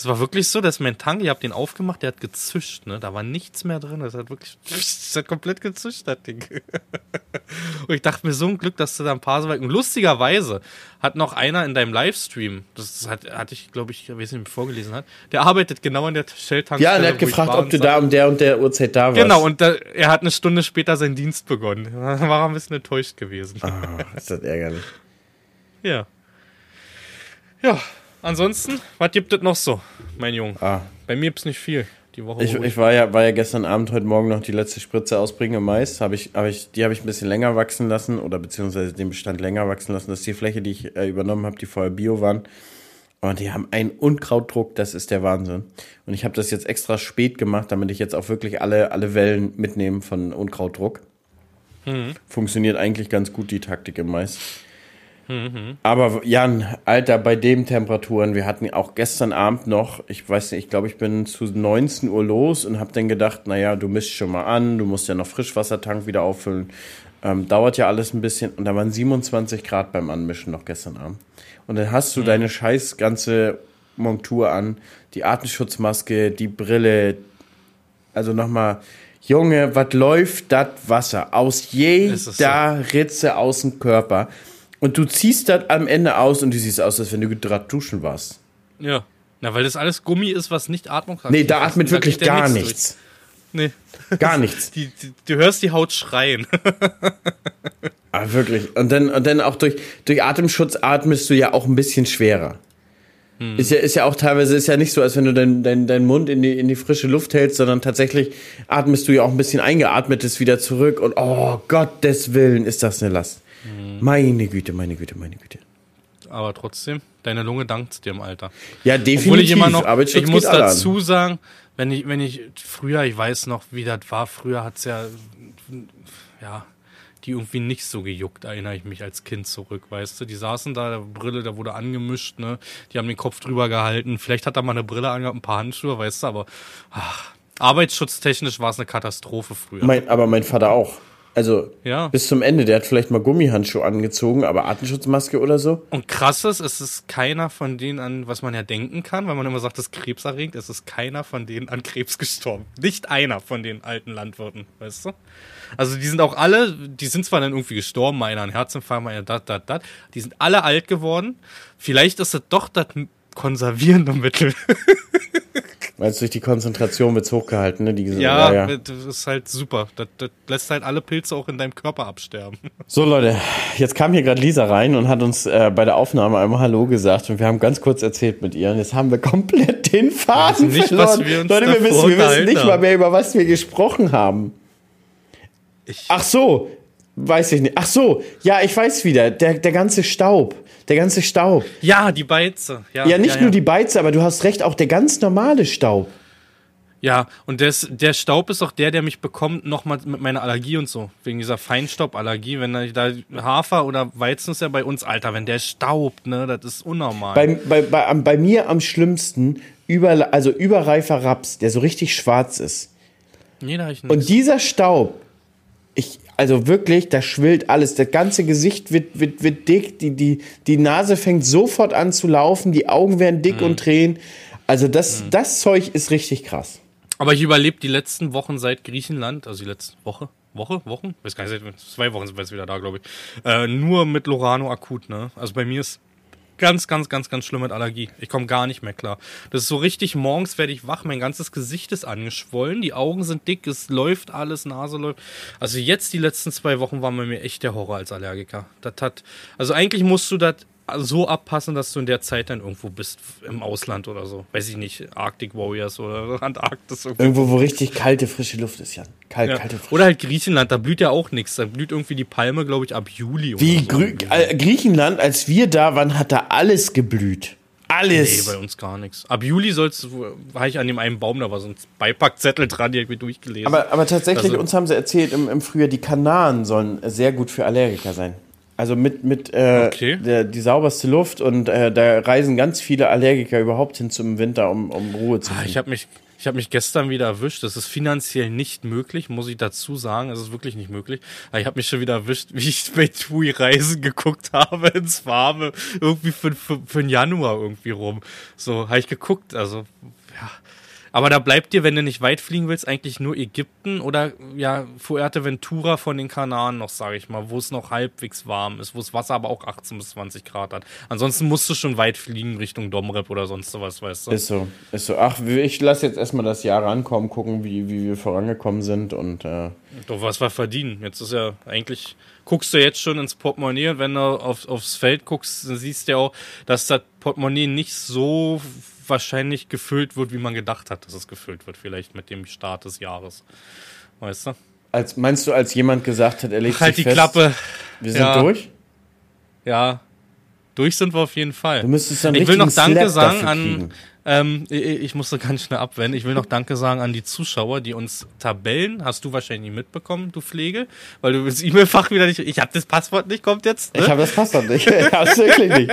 Das war wirklich so, dass mein Tank, ich hab den aufgemacht, der hat gezischt, ne? Da war nichts mehr drin. Das hat wirklich, das [LAUGHS] hat komplett gezischt, das Ding. [LAUGHS] Und ich dachte mir so ein Glück, dass du da ein paar so weit. Und lustigerweise hat noch einer in deinem Livestream, das hat, hatte ich, glaube ich, weiß nicht, vorgelesen hat, der arbeitet genau an der Shell-Tankstelle. Ja, und er hat gefragt, ob du da um der und der Uhrzeit da warst. Genau, und da, er hat eine Stunde später seinen Dienst begonnen. [LAUGHS] Da war er ein bisschen enttäuscht gewesen. Ah, ist das ärgerlich. Ja. Ja, ansonsten, was gibt es noch so, mein Junge? Ah. Bei mir gibt's nicht viel. Die Woche Ich, ich war ja, war ja gestern Abend, heute Morgen noch die letzte Spritze ausbringen im Mais. Hab ich, hab ich, die habe ich ein bisschen länger wachsen lassen oder beziehungsweise den Bestand länger wachsen lassen. Das ist die Fläche, die ich äh, übernommen habe, die vorher Bio waren. Und die haben einen Unkrautdruck, das ist der Wahnsinn. Und ich habe das jetzt extra spät gemacht, damit ich jetzt auch wirklich alle, alle Wellen mitnehme von Unkrautdruck. Funktioniert eigentlich ganz gut, die Taktik im Mais. Aber Jan, Alter, bei den Temperaturen, wir hatten auch gestern Abend noch, ich weiß nicht, ich glaube, ich bin zu 19 Uhr los und habe dann gedacht, naja, du misst schon mal an, du musst ja noch Frischwassertank wieder auffüllen. Ähm, dauert ja alles ein bisschen und da waren 27 Grad beim Anmischen noch gestern Abend. Und dann hast du deine scheiß ganze Montur an, die Atemschutzmaske, die Brille, also nochmal, Junge, was läuft das Wasser aus jeder Ritze aus dem Körper? Und du ziehst das am Ende aus und du siehst aus, als wenn du gerade duschen warst. ja. Na, weil das alles Gummi ist, was nicht atmungsaktiv Nee, da atmet Da wirklich ja gar nichts durch. Nee. Gar nichts. [LAUGHS] Die, die, du hörst die Haut schreien. [LAUGHS] Ah, wirklich. Und dann, und dann auch durch, durch Atemschutz atmest du ja auch ein bisschen schwerer. Ist ja, ist ja auch teilweise, ist ja nicht so, als wenn du deinen dein, dein Mund in die, in die frische Luft hältst, sondern tatsächlich atmest du ja auch ein bisschen eingeatmetes wieder zurück und oh Gottes Willen ist das eine Last. Meine Güte, meine Güte, meine Güte. Aber trotzdem, deine Lunge dankt dir im Alter. Ja, definitiv. Obwohl ich immer noch, ich muss dazu sagen, wenn ich, wenn ich früher, ich weiß noch, wie das war, früher hat's ja, ja, die irgendwie nicht so gejuckt, erinnere ich mich als Kind zurück, weißt du? Die saßen da, der Brille, da wurde angemischt, ne? Die haben den Kopf drüber gehalten. Vielleicht hat er mal eine Brille angehabt, ein paar Handschuhe, weißt du, aber ach, arbeitsschutztechnisch war es eine Katastrophe früher. Mein, aber mein Vater auch. Also Ja. bis zum Ende. Der hat vielleicht mal Gummihandschuhe angezogen, aber Atemschutzmaske oder so. Und krass ist, es ist keiner von denen an, was man ja denken kann, weil man immer sagt, das ist krebserregend, es ist keiner von denen an Krebs gestorben. Nicht einer von den alten Landwirten, weißt du? Also die sind auch alle, die sind zwar dann irgendwie gestorben, mal einer an Herzinfarkt, mal einer dat, dat, dat. Die sind alle alt geworden. Vielleicht ist es doch das konservierende Mittel. [LAUGHS] Weil es durch die Konzentration wird's hochgehalten, ne? Die, Ja, das ist halt super. Das, das lässt halt alle Pilze auch in deinem Körper absterben. [LAUGHS] So Leute, jetzt kam hier gerade Lisa rein und hat uns äh, bei der Aufnahme einmal Hallo gesagt und wir haben ganz kurz erzählt mit ihr und jetzt haben wir komplett den Faden nicht, verloren. wir Leute, wir wissen, wir wissen nicht mal mehr, über was wir gesprochen haben. Ich, Ach so, weiß ich nicht. Ach so, ja, ich weiß wieder. Der, der ganze Staub. Der ganze Staub. ja, die Beize. Ja, Ja, nicht ja, nur ja. die Beize, aber du hast recht, auch der ganz normale Staub. Ja, und des, der Staub ist auch der, der mich bekommt, nochmal mit meiner Allergie und so. Wegen dieser Feinstauballergie. Wenn da, Hafer oder Weizen ist ja bei uns, Alter, wenn der staubt, ne, das ist unnormal. Bei, bei, bei, bei mir am schlimmsten, über, also überreifer Raps, der so richtig schwarz ist. nee, da hab ich Und nicht. dieser Staub, ich, also wirklich, da schwillt alles. Das ganze Gesicht wird, wird, wird dick, die, die, die Nase fängt sofort an zu laufen, die Augen werden dick und tränen. Also das, das Zeug ist richtig krass. Aber ich überlebe die letzten Wochen seit Griechenland, also die letzte Woche, Woche, Wochen? Weiß gar nicht, seit zwei Wochen sind wir jetzt wieder da, glaube ich. Äh, nur mit Lorano akut, ne? Also bei mir ist ganz, ganz, ganz, ganz schlimm mit Allergie. Ich komme gar nicht mehr klar. Das ist so richtig, morgens werde ich wach, mein ganzes Gesicht ist angeschwollen, die Augen sind dick, es läuft alles, Nase läuft. Also jetzt die letzten zwei Wochen waren bei mir echt der Horror als Allergiker. Das hat, also eigentlich musst du das so abpassen, dass du in der Zeit dann irgendwo bist im Ausland oder so. Weiß ich nicht, Arctic Warriors oder [LAUGHS] Antarktis. irgendwie. Irgendwo, wo richtig kalte, frische Luft ist, Jan. Kalt, Ja. kalte, frische Oder halt Griechenland, da blüht ja auch nichts. Da blüht irgendwie die Palme, glaube ich, ab Juli. Wie oder so. Äh, Griechenland, als wir da waren, hat da alles geblüht. Nee, Alles. bei uns gar nichts. Ab Juli soll's, war ich an dem einen Baum, da war so ein Beipackzettel dran, die hab ich mir durchgelesen. aber, aber tatsächlich, Also- uns haben sie erzählt, im, im Frühjahr, die Kanaren sollen sehr gut für Allergiker sein. Also mit, mit äh, Okay. der, die sauberste Luft und äh, da reisen ganz viele Allergiker überhaupt hin zum Winter, um, um Ruhe zu Ah, finden. ich habe mich, Ich habe mich gestern wieder erwischt. Das ist finanziell nicht möglich, muss ich dazu sagen. Es ist wirklich nicht möglich. Aber ich habe mich schon wieder erwischt, [LAUGHS] wie ich bei TUI Reisen geguckt habe ins Warme. Irgendwie für, für, für den Januar irgendwie rum. So, habe ich geguckt. Also. Aber da bleibt dir, wenn du nicht weit fliegen willst, eigentlich nur Ägypten oder ja, Fuerteventura von den Kanaren noch, sage ich mal, wo es noch halbwegs warm ist, wo das Wasser aber auch 18 bis 20 Grad hat. Ansonsten musst du schon weit fliegen Richtung Domrep oder sonst was, weißt du. Ist so, ist so. Ach, ich lasse jetzt erstmal das Jahr rankommen, gucken, wie, wie wir vorangekommen sind und äh Doch, was wir verdienen. Jetzt ist ja eigentlich, guckst du jetzt schon ins Portemonnaie und wenn du auf, aufs Feld guckst, dann siehst du ja auch, dass das Portemonnaie nicht so wahrscheinlich gefüllt wird, wie man gedacht hat, dass es gefüllt wird, vielleicht mit dem Start des Jahres. Weißt du? Als, meinst du, als jemand gesagt hat, er legt Halt sich die fest, Klappe. wir sind Ja. durch? Ja, durch sind wir auf jeden Fall. Du müsstest dann ich will noch Danke sagen an. Ähm, ich, musste [LAUGHS] ganz schnell abwenden. Ich will noch Danke sagen an die Zuschauer, die uns Tabellen, hast du wahrscheinlich nie mitbekommen, du Pflege, weil du das E-Mail-Fach wieder nicht. Ich habe das Passwort nicht, kommt jetzt. Ne? Ich habe das Passwort nicht. Ich hab's wirklich nicht.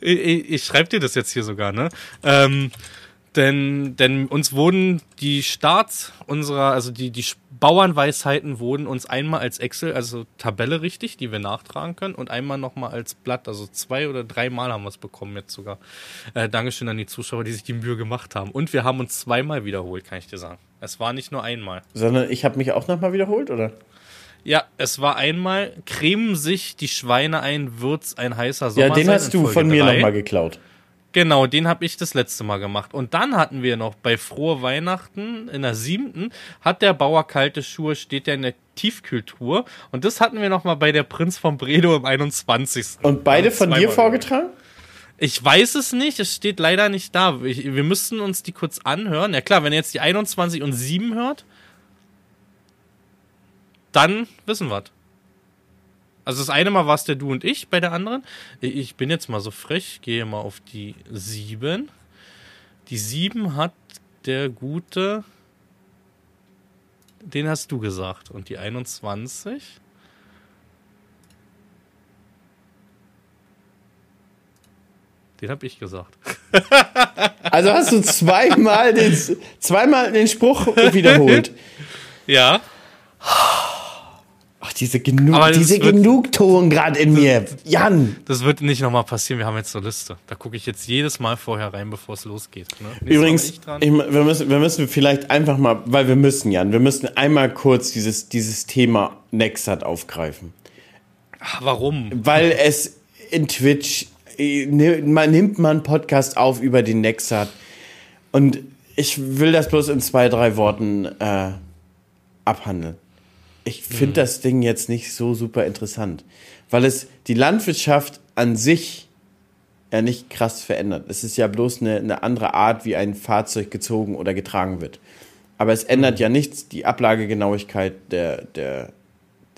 ich, ich, ich schreibe dir das jetzt hier sogar, ne? Ähm, denn, denn uns wurden die Starts unserer, also die, die Bauernweisheiten wurden uns einmal als Excel, also Tabelle richtig, die wir nachtragen können, und einmal nochmal als Blatt, also zwei oder dreimal haben wir es bekommen jetzt sogar. Äh, Dankeschön an die Zuschauer, die sich die Mühe gemacht haben. Und wir haben uns zweimal wiederholt, kann ich dir sagen. Es war nicht nur einmal. Sondern ich habe mich auch nochmal wiederholt, oder? Ja, es war einmal, cremen sich die Schweine ein, wird's ein heißer Sommer Ja, den hast du Folge von mir nochmal geklaut. Genau, den habe ich das letzte Mal gemacht. Und dann hatten wir noch bei Frohe Weihnachten in der siebten, hat der Bauer kalte Schuhe, steht ja in der Tiefkühltruhe. Und das hatten wir noch mal bei der Prinz von Bredow im 21. Und beide Also von dir vorgetragen? Ich weiß es nicht, es steht leider nicht da. Ich, wir müssten uns die kurz anhören. Ja klar, wenn ihr jetzt die 21 und 7 hört, dann wissen wir Also das eine Mal war es der du und ich, bei der anderen. Ich bin jetzt mal so frech, gehe mal auf die 7. Die 7 hat der gute, den hast du gesagt. Und die 21? Den habe ich gesagt. [LAUGHS] Also hast du zweimal den, zweimal den Spruch wiederholt. [LAUGHS] Ja. Diese, das diese Genugtuung gerade in mir. Jan. Das wird nicht nochmal passieren. Wir haben jetzt eine Liste. Da gucke ich jetzt jedes Mal vorher rein, bevor es losgeht. Ne? Übrigens, ich wir, müssen, wir müssen vielleicht einfach mal, weil wir müssen, Jan, wir müssen einmal kurz dieses, dieses Thema Nexat aufgreifen. Ach, warum? Weil es in Twitch, äh, man nimmt mal einen Podcast auf über den Nexat und ich will das bloß in zwei, drei Worten äh, abhandeln. Ich finde das Ding jetzt nicht so super interessant, weil es die Landwirtschaft an sich ja nicht krass verändert. Es ist ja bloß eine, eine andere Art, wie ein Fahrzeug gezogen oder getragen wird. Aber es ändert ja nichts, die Ablagegenauigkeit der, der,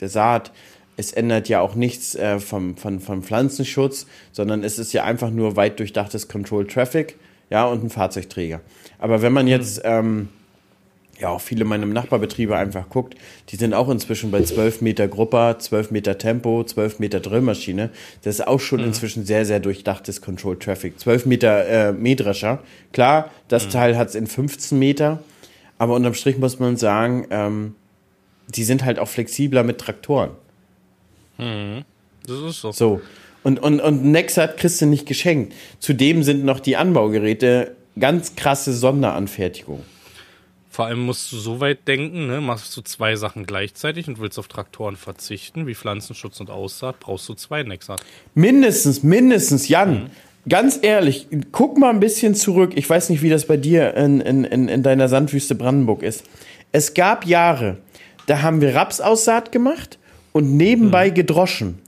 der Saat. Es ändert ja auch nichts äh, vom, vom, vom Pflanzenschutz, sondern es ist ja einfach nur weit durchdachtes Control Traffic, ja, und ein Fahrzeugträger. Aber wenn man jetzt, ähm, ja, auch viele meiner Nachbarbetriebe einfach guckt, die sind auch inzwischen bei 12 Meter Grupper, 12 Meter Tempo, 12 Meter Drillmaschine. Das ist auch schon inzwischen sehr, sehr durchdachtes Control Traffic. 12 Meter äh, Mähdrescher. Klar, das Teil hat es in 15 Meter, aber unterm Strich muss man sagen, ähm, die sind halt auch flexibler mit Traktoren. Das ist so. So. Und, und, und Nexat kriegst du nicht geschenkt. Zudem sind noch die Anbaugeräte ganz krasse Sonderanfertigung. Vor allem musst du so weit denken, ne? machst du zwei Sachen gleichzeitig und willst auf Traktoren verzichten, wie Pflanzenschutz und Aussaat, brauchst du zwei Nexat. Mindestens, mindestens, Jan. Ganz ehrlich, guck mal ein bisschen zurück. Ich weiß nicht, wie das bei dir in, in, in, in deiner Sandwüste Brandenburg ist. Es gab Jahre, da haben wir Rapsaussaat gemacht und nebenbei gedroschen.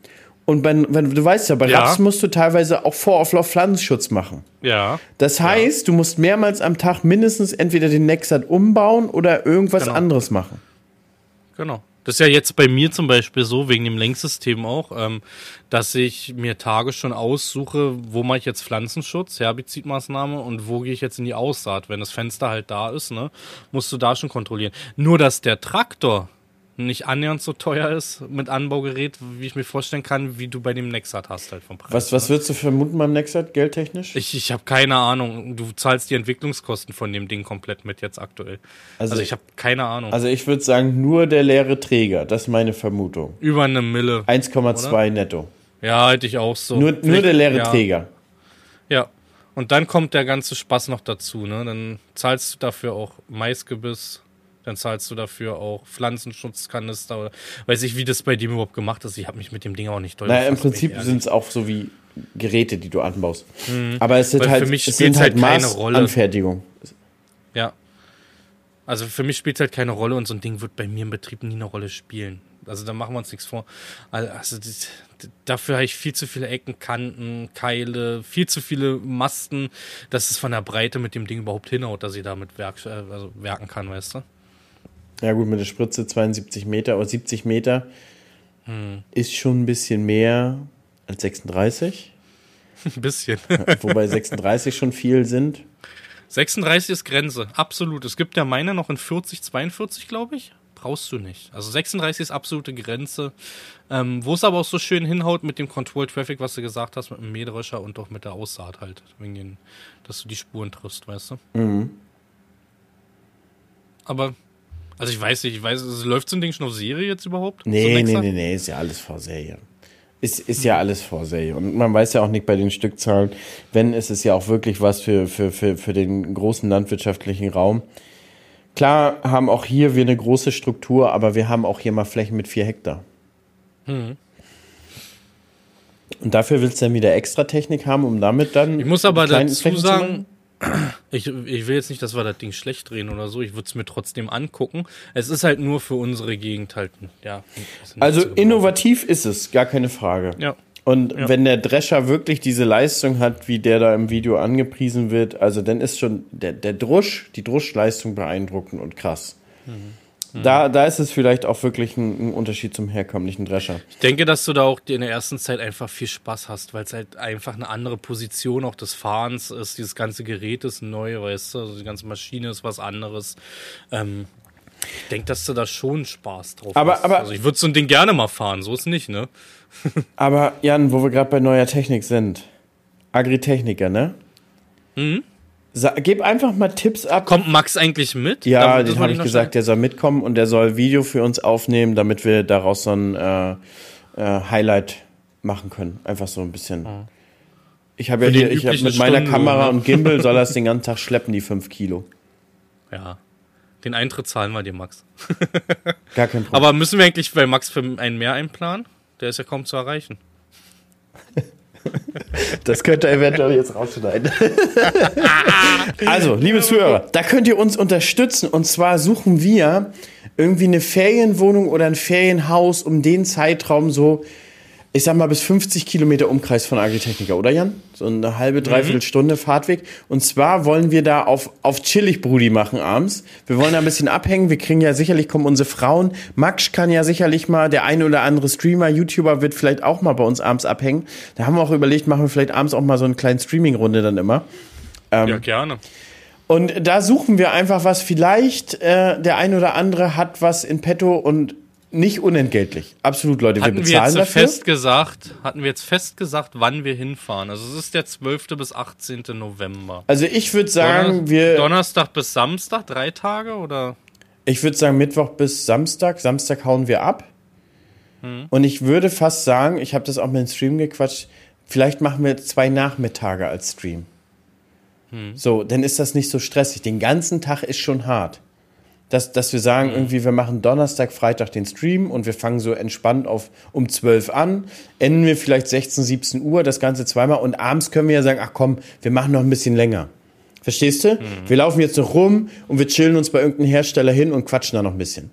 Und wenn, wenn, du weißt ja, bei Ja. Raps musst du teilweise auch Vor-Auflauf Pflanzenschutz machen. Ja. Das heißt, du musst mehrmals am Tag mindestens entweder den Nexat umbauen oder irgendwas Genau. anderes machen. Genau. Das ist ja jetzt bei mir zum Beispiel so, wegen dem Lenksystem auch, ähm, dass ich mir Tage schon aussuche, wo mache ich jetzt Pflanzenschutz, Herbizidmaßnahme und wo gehe ich jetzt in die Aussaat. Wenn das Fenster halt da ist, ne, musst du da schon kontrollieren. Nur, dass der Traktor nicht annähernd so teuer ist mit Anbaugerät, wie ich mir vorstellen kann, wie du bei dem Nexat hast halt vom Preis. Was, was ne? würdest du vermuten beim Nexat, geldtechnisch? Ich, ich habe keine Ahnung. Du zahlst die Entwicklungskosten von dem Ding komplett mit jetzt aktuell. Also- Also, ich habe keine Ahnung. Also ich würde sagen, nur der leere Träger, das ist meine Vermutung. Über eine Mille. 1,2 netto. Ja, hätte ich auch so. Nur, nur der leere ja, Träger. Ja. Und dann kommt der ganze Spaß noch dazu, ne? Dann zahlst du dafür auch Maisgebiss, dann zahlst du dafür auch Pflanzenschutzkanister oder weiß ich, wie das bei dem überhaupt gemacht ist. Ich habe mich mit dem Ding auch nicht doll Naja, im Prinzip sind es auch so wie Geräte, die du anbaust. Aber es sind Weil für halt, mich es sind halt halt keine Rolle. Maßanfertigung. Ja. Also für mich spielt halt keine Rolle und so ein Ding wird bei mir im Betrieb nie eine Rolle spielen. Also da machen wir uns nichts vor. Also das, dafür habe ich viel zu viele Ecken, Kanten, Keile, viel zu viele Masten, dass es von der Breite mit dem Ding überhaupt hinhaut, dass ich damit werk, äh, also werken kann, weißt du? Ja gut, mit der Spritze 72 Meter oder 70 Meter ist schon ein bisschen mehr als 36. Ein bisschen. Wobei 36 schon viel sind. 36 ist Grenze, absolut. Es gibt ja meine noch in 40, 42, glaube ich. Brauchst du nicht. Also 36 ist absolute Grenze. Ähm, Wo es aber auch so schön hinhaut mit dem Control Traffic, was du gesagt hast, mit dem Mähdrescher und auch mit der Aussaat halt. Wegen den, dass du die Spuren triffst, weißt du? Aber, also ich weiß nicht, ich weiß, also läuft so ein Ding schon auf Serie jetzt überhaupt? so Nee, nee, nee, nee, ist ja alles Vorserie. Ist, ist ja alles Vorserie. Und man weiß ja auch nicht bei den Stückzahlen, wenn, ist es ja auch wirklich was für, für, für, für den großen landwirtschaftlichen Raum. Klar haben auch hier wir eine große Struktur, aber wir haben auch hier mal Flächen mit vier Hektar. Mhm. Und dafür willst du dann wieder extra Technik haben, um damit dann. Ich muss aber dazu Flächen sagen? Ich, ich will jetzt nicht, dass wir das Ding schlecht drehen oder so. Ich würde es mir trotzdem angucken. Es ist halt nur für unsere Gegend halt, ja. Also so innovativ ist es, gar keine Frage. Ja. Und Ja. wenn der Drescher wirklich diese Leistung hat, wie der da im Video angepriesen wird, also dann ist schon der, der Drusch, die Druschleistung beeindruckend und krass. Mhm. Da, da ist es vielleicht auch wirklich ein, ein Unterschied zum herkömmlichen Drescher. Ich denke, dass du da auch in der ersten Zeit einfach viel Spaß hast, weil es halt einfach eine andere Position auch des Fahrens ist. Dieses ganze Gerät ist neu, weißt du, also die ganze Maschine ist was anderes. Ähm, ich denke, dass du da schon Spaß drauf Aber- hast. aber- also ich würde so ein Ding gerne mal fahren, so ist nicht, ne? [LAUGHS] Aber Jan, wo wir gerade bei neuer Technik sind, Agritechniker, ne? Sa gib einfach mal Tipps ab. Kommt Max eigentlich mit? Ja, den habe ich gesagt, der soll mitkommen und der soll Video für uns aufnehmen, damit wir daraus so ein äh, äh, Highlight machen können. Einfach so ein bisschen. Ich habe ja hier, ich habe mit meiner Stundenlohn, Kamera ne? und Gimbal soll das [LAUGHS] den ganzen Tag schleppen, die fünf Kilo. stellen. Ja. Den Eintritt zahlen wir dir, Max. [LAUGHS] Gar kein Problem. Aber müssen wir eigentlich bei Max für einen mehr einplanen? Der ist ja kaum zu erreichen. [LAUGHS] Das könnt ihr eventuell jetzt rausschneiden. [LAUGHS] also, liebe Zuhörer, da könnt ihr uns unterstützen. Und zwar suchen wir irgendwie eine Ferienwohnung oder ein Ferienhaus um den Zeitraum so, ich sag mal, bis 50 Kilometer Umkreis von Agritechnica, oder Jan? So eine halbe, dreiviertel Stunde Fahrtweg. Und zwar wollen wir da auf, auf chillig Brudi machen abends. Wir wollen da ein bisschen abhängen. Wir kriegen ja sicherlich, kommen unsere Frauen. Max kann ja sicherlich mal, der eine oder andere Streamer, YouTuber wird vielleicht auch mal bei uns abends abhängen. Da haben wir auch überlegt, machen wir vielleicht abends auch mal so eine kleine Streaming-Runde dann immer. ja, gerne. Und da suchen wir einfach was. Vielleicht äh, der ein oder andere hat was in petto und nicht unentgeltlich. Absolut, Leute, wir Hatten wir bezahlen jetzt dafür. fest gesagt, hatten wir jetzt fest gesagt, wann wir hinfahren? Also es ist der 12. bis 18. November. Also ich würde sagen, Donner- wir, Donnerstag bis Samstag, drei Tage oder? ich würde sagen Mittwoch bis Samstag. Samstag hauen wir ab. Hm. Und ich würde fast sagen, ich habe das auch mit dem Stream gequatscht. Vielleicht machen wir zwei Nachmittage als Stream. Hm. So, dann ist das nicht so stressig. Den ganzen Tag ist schon hart. Dass, dass wir sagen, Hm. irgendwie, wir machen Donnerstag, Freitag den Stream und wir fangen so entspannt auf um 12 an, enden wir vielleicht 16, 17 Uhr, das Ganze zweimal und abends können wir ja sagen, ach komm, wir machen noch ein bisschen länger. Verstehst du? Wir laufen jetzt noch rum und wir chillen uns bei irgendeinem Hersteller hin und quatschen da noch ein bisschen.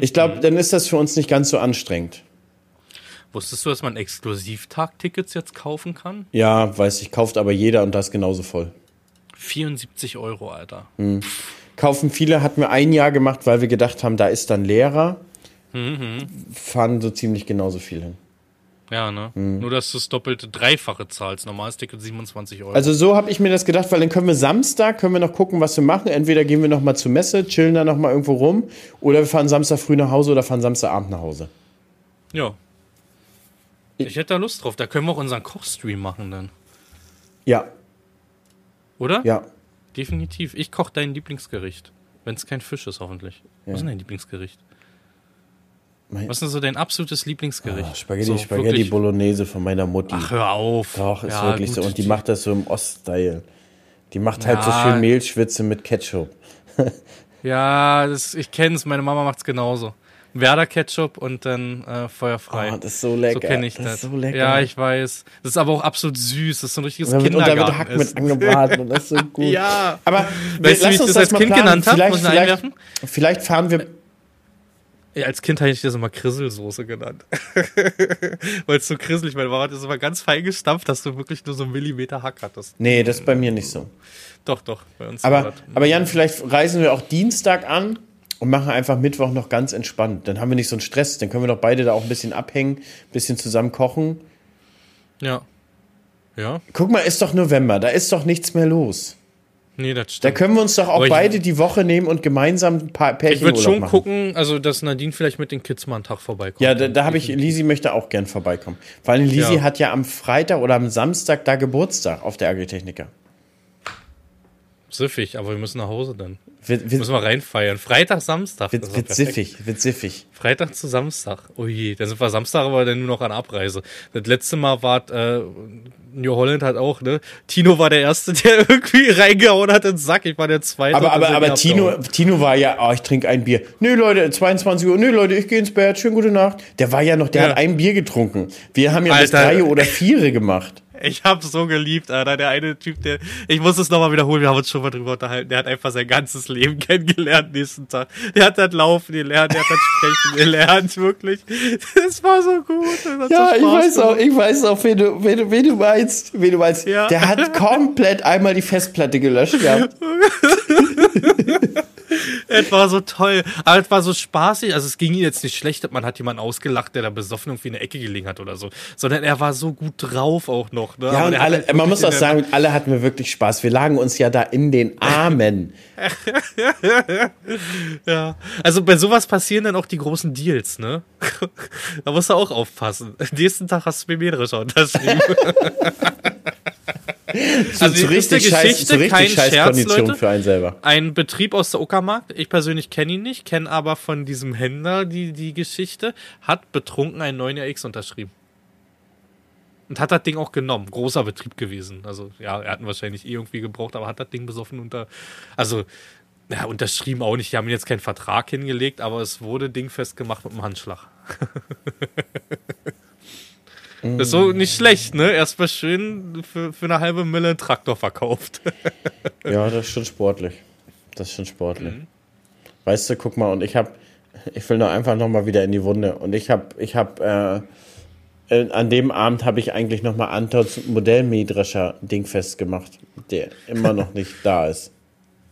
Ich glaube, dann ist das für uns nicht ganz so anstrengend. Wusstest du, dass man Exklusivtag-Tickets jetzt kaufen kann? Ja, weiß ich, kauft aber jeder und das genauso voll. 74 Euro, Alter. Kaufen viele, hatten wir ein Jahr gemacht, weil wir gedacht haben, da ist dann Lehrer. Fahren so ziemlich genauso viel hin. Ja, ne? Hm. Nur, dass du das doppelte, dreifache zahlst. Normales Ticket 27 Euro. Also so habe ich mir das gedacht, weil dann können wir Samstag, können wir noch gucken, was wir machen. Entweder gehen wir noch mal zur Messe, chillen da noch mal irgendwo rum, oder wir fahren Samstag früh nach Hause oder fahren Samstagabend nach Hause. ja. Ich hätte da Lust drauf. Da können wir auch unseren Kochstream machen dann. Ja, Oder? ja. Definitiv. Ich koche dein Lieblingsgericht. Wenn es kein Fisch ist, hoffentlich. Was ist denn dein Lieblingsgericht? Mein- Was ist denn so dein absolutes Lieblingsgericht? Ah, Spaghetti, so, Spaghetti wirklich- Bolognese von meiner Mutti. Ach, hör auf. Doch, ist Ja, wirklich gut, so. Und die macht das so im Ost-Style. Die macht halt so Ja. schön Mehlschwitze mit Ketchup. [LAUGHS] Ja, das, ich kenn's. Meine Mama macht's genauso. Werder Ketchup und dann äh, feuerfrei. Oh, das ist so lecker. So kenne ich das. das. ist so lecker. Ja, ich weiß. Das ist aber auch absolut süß. Das ist so ein richtiges und wird, und da Kindergarten. wird Hack mit [LAUGHS] angebraten und das ist so gut. Ja. Aber Weißt du, wie ich das als Kind planen. genannt hab? Vielleicht, vielleicht, vielleicht fahren wir. Ja, als Kind habe ich das immer Krisselsoße genannt. [LAUGHS] Weil es so krisselig, hat das immer ganz fein gestampft, dass du wirklich nur so einen Millimeter Hack hattest. Nee, das ist bei mir nicht so. Doch, doch, bei uns war Aber, aber Jan, vielleicht reisen wir auch Dienstag an und machen einfach Mittwoch noch ganz entspannt. Dann haben wir nicht so einen Stress. Dann können wir doch beide da auch ein bisschen abhängen, ein bisschen zusammen kochen. Ja. Ja? Guck mal, ist doch November. Da ist doch nichts mehr los. Nee, das Da stimmt. können wir uns doch auch beide die Woche nehmen und gemeinsam ein paar Pärchen Ich würde schon machen. gucken, also dass Nadine vielleicht mit den Kids mal einen Tag vorbeikommt. Ja, da, da habe ich, Lisi möchte auch gern vorbeikommen. Vor allem Lisi Ja. hat ja am Freitag oder am Samstag da Geburtstag auf der Agritechniker. Siffig, aber wir müssen nach Hause dann. Wird, Müssen wird, wir reinfeiern. Freitag, Samstag. wird, wird siffig, wird siffig. Freitag zu Samstag. Oh je, dann sind wir Samstag aber dann nur noch an Abreise. Das letzte Mal war äh, New Holland hat auch, ne? Tino war der Erste, [LAUGHS] der irgendwie reingehauen hat ins Sack. Ich war der Zweite. Aber, aber, aber Tino. Tino war ja, oh, ich trinke ein Bier. Nö, Leute, 22 Uhr, nö, Leute, ich gehe ins Bett, schöne gute Nacht. Der war ja noch, der Ja. hat ein Bier getrunken. Wir haben ja bis Alter. drei oder vier gemacht. Ich hab's so geliebt, Alter. Der eine Typ, der. Ich muss es nochmal wiederholen, wir haben uns schon mal drüber unterhalten. Der hat einfach sein ganzes Leben [LAUGHS] kennengelernt nächsten Tag. Der hat das Laufen gelernt, der hat das Sprechen gelernt, wirklich. Das war so gut. Das Ja, so ich weiß auch, gemacht. ich weiß auch, wen du, wen du, wen du meinst. Wen du meinst. Ja. Der hat komplett einmal die Festplatte gelöscht gehabt. [LAUGHS] Es war so toll. Aber es war so spaßig. Also es ging ihm jetzt nicht schlecht, man hat jemanden ausgelacht, der da besoffen irgendwie in der Ecke gelegen hat oder so. Sondern er war so gut drauf auch noch. Ne? Ja, und hat alle, halt man muss auch sagen, alle hatten wir wirklich Spaß. Wir lagen uns ja da in den Armen. [LAUGHS] Ja. Also bei sowas passieren dann auch die großen Deals, ne? [LAUGHS] da musst du auch aufpassen. Nächsten Tag hast du mir mehrere unterschrieben. [LAUGHS] also zu richtig scheiß, Geschichte, zu richtig kein scheiß Scherz, Kondition Leute. für einen selber. Ein Betrieb aus der Uckermark, ich persönlich kenne ihn nicht, kenne aber von diesem Händler die, die Geschichte, hat betrunken einen 9RX unterschrieben. Und hat das Ding auch genommen. Großer Betrieb gewesen. Also, ja, er hat ihn wahrscheinlich eh irgendwie gebraucht, aber hat das Ding besoffen unter. Also, ja, unterschrieben auch nicht. Die haben jetzt keinen Vertrag hingelegt, aber es wurde dingfest gemacht mit einem Handschlag. [LAUGHS] Das ist so nicht schlecht, ne? Erstmal schön für, für eine halbe Mille einen Traktor verkauft. [LAUGHS] Ja, das ist schon sportlich. Das ist schon sportlich. Weißt du, guck mal, und ich habe, ich will nur einfach nochmal wieder in die Wunde. Und ich habe, ich habe, äh, an dem Abend habe ich eigentlich nochmal Antons Modellmähdrescher dingfest gemacht, der immer noch nicht da ist.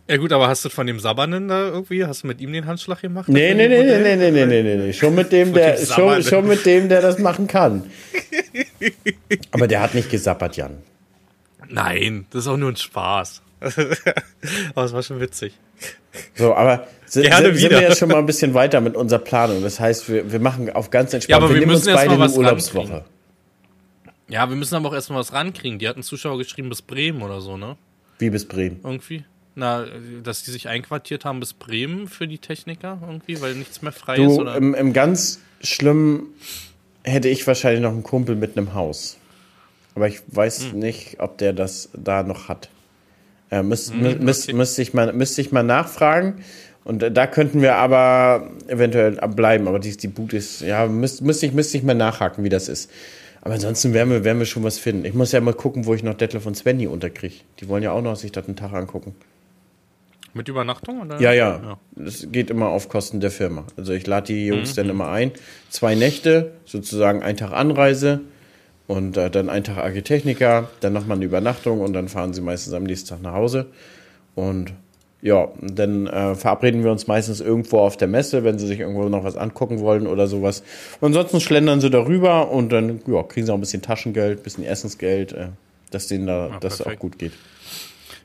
Ja gut, aber hast du von dem Sabbernen da irgendwie, hast du mit ihm den Handschlag gemacht? Nee, nee, nee, nee, nee, nee, nee, nee, nee, nee. Schon mit dem, der, dem schon, schon mit dem, der das machen kann. [LAUGHS] Aber der hat nicht gesappert, Jan. Nein, das ist auch nur ein Spaß. [LAUGHS] aber es war schon witzig. So, aber sind, sind, sind wir jetzt schon mal ein bisschen weiter mit unserer Planung. Das heißt, wir, wir machen auf ganz entspannt. Ja, aber wir nehmen müssen uns beide eine Urlaubswoche. rankriegen. Ja, wir müssen aber auch erstmal was rankriegen. Die hatten Zuschauer geschrieben bis Bremen oder so, ne? Wie bis Bremen. Irgendwie. Na, dass die sich einquartiert haben bis Bremen für die Techniker irgendwie, weil nichts mehr frei ist Du, ähm, oder. im, im ganz schlimmen hätte ich wahrscheinlich noch einen Kumpel mit einem Haus. Aber ich weiß Hm. nicht, ob der das da noch hat. Äh, müsst, mü- Hm, okay. müsste, ich mal, müsste ich mal nachfragen. Und äh, da könnten wir aber eventuell bleiben. Aber die, die Boot ist, ja, müsste müsst ich, müsste ich mal nachhaken, wie das ist. Aber ansonsten werden wir, werden wir schon was finden. Ich muss ja mal gucken, wo ich noch Detlef und Svenny unterkriege. Die wollen ja auch noch sich das einen Tag angucken. Mit Übernachtung? Oder? Ja, ja. Das geht immer auf Kosten der Firma. Also ich lade die Jungs dann immer ein. Zwei Nächte, sozusagen ein Tag Anreise und äh, dann ein Tag Agritechniker, dann nochmal eine Übernachtung und dann fahren sie meistens am nächsten Tag nach Hause. Und ja, dann äh, verabreden wir uns meistens irgendwo auf der Messe, wenn sie sich irgendwo noch was angucken wollen oder sowas. Und ansonsten schlendern sie darüber und dann ja, kriegen sie auch ein bisschen Taschengeld, ein bisschen Essensgeld, äh, dass denen da Ja, das auch gut geht.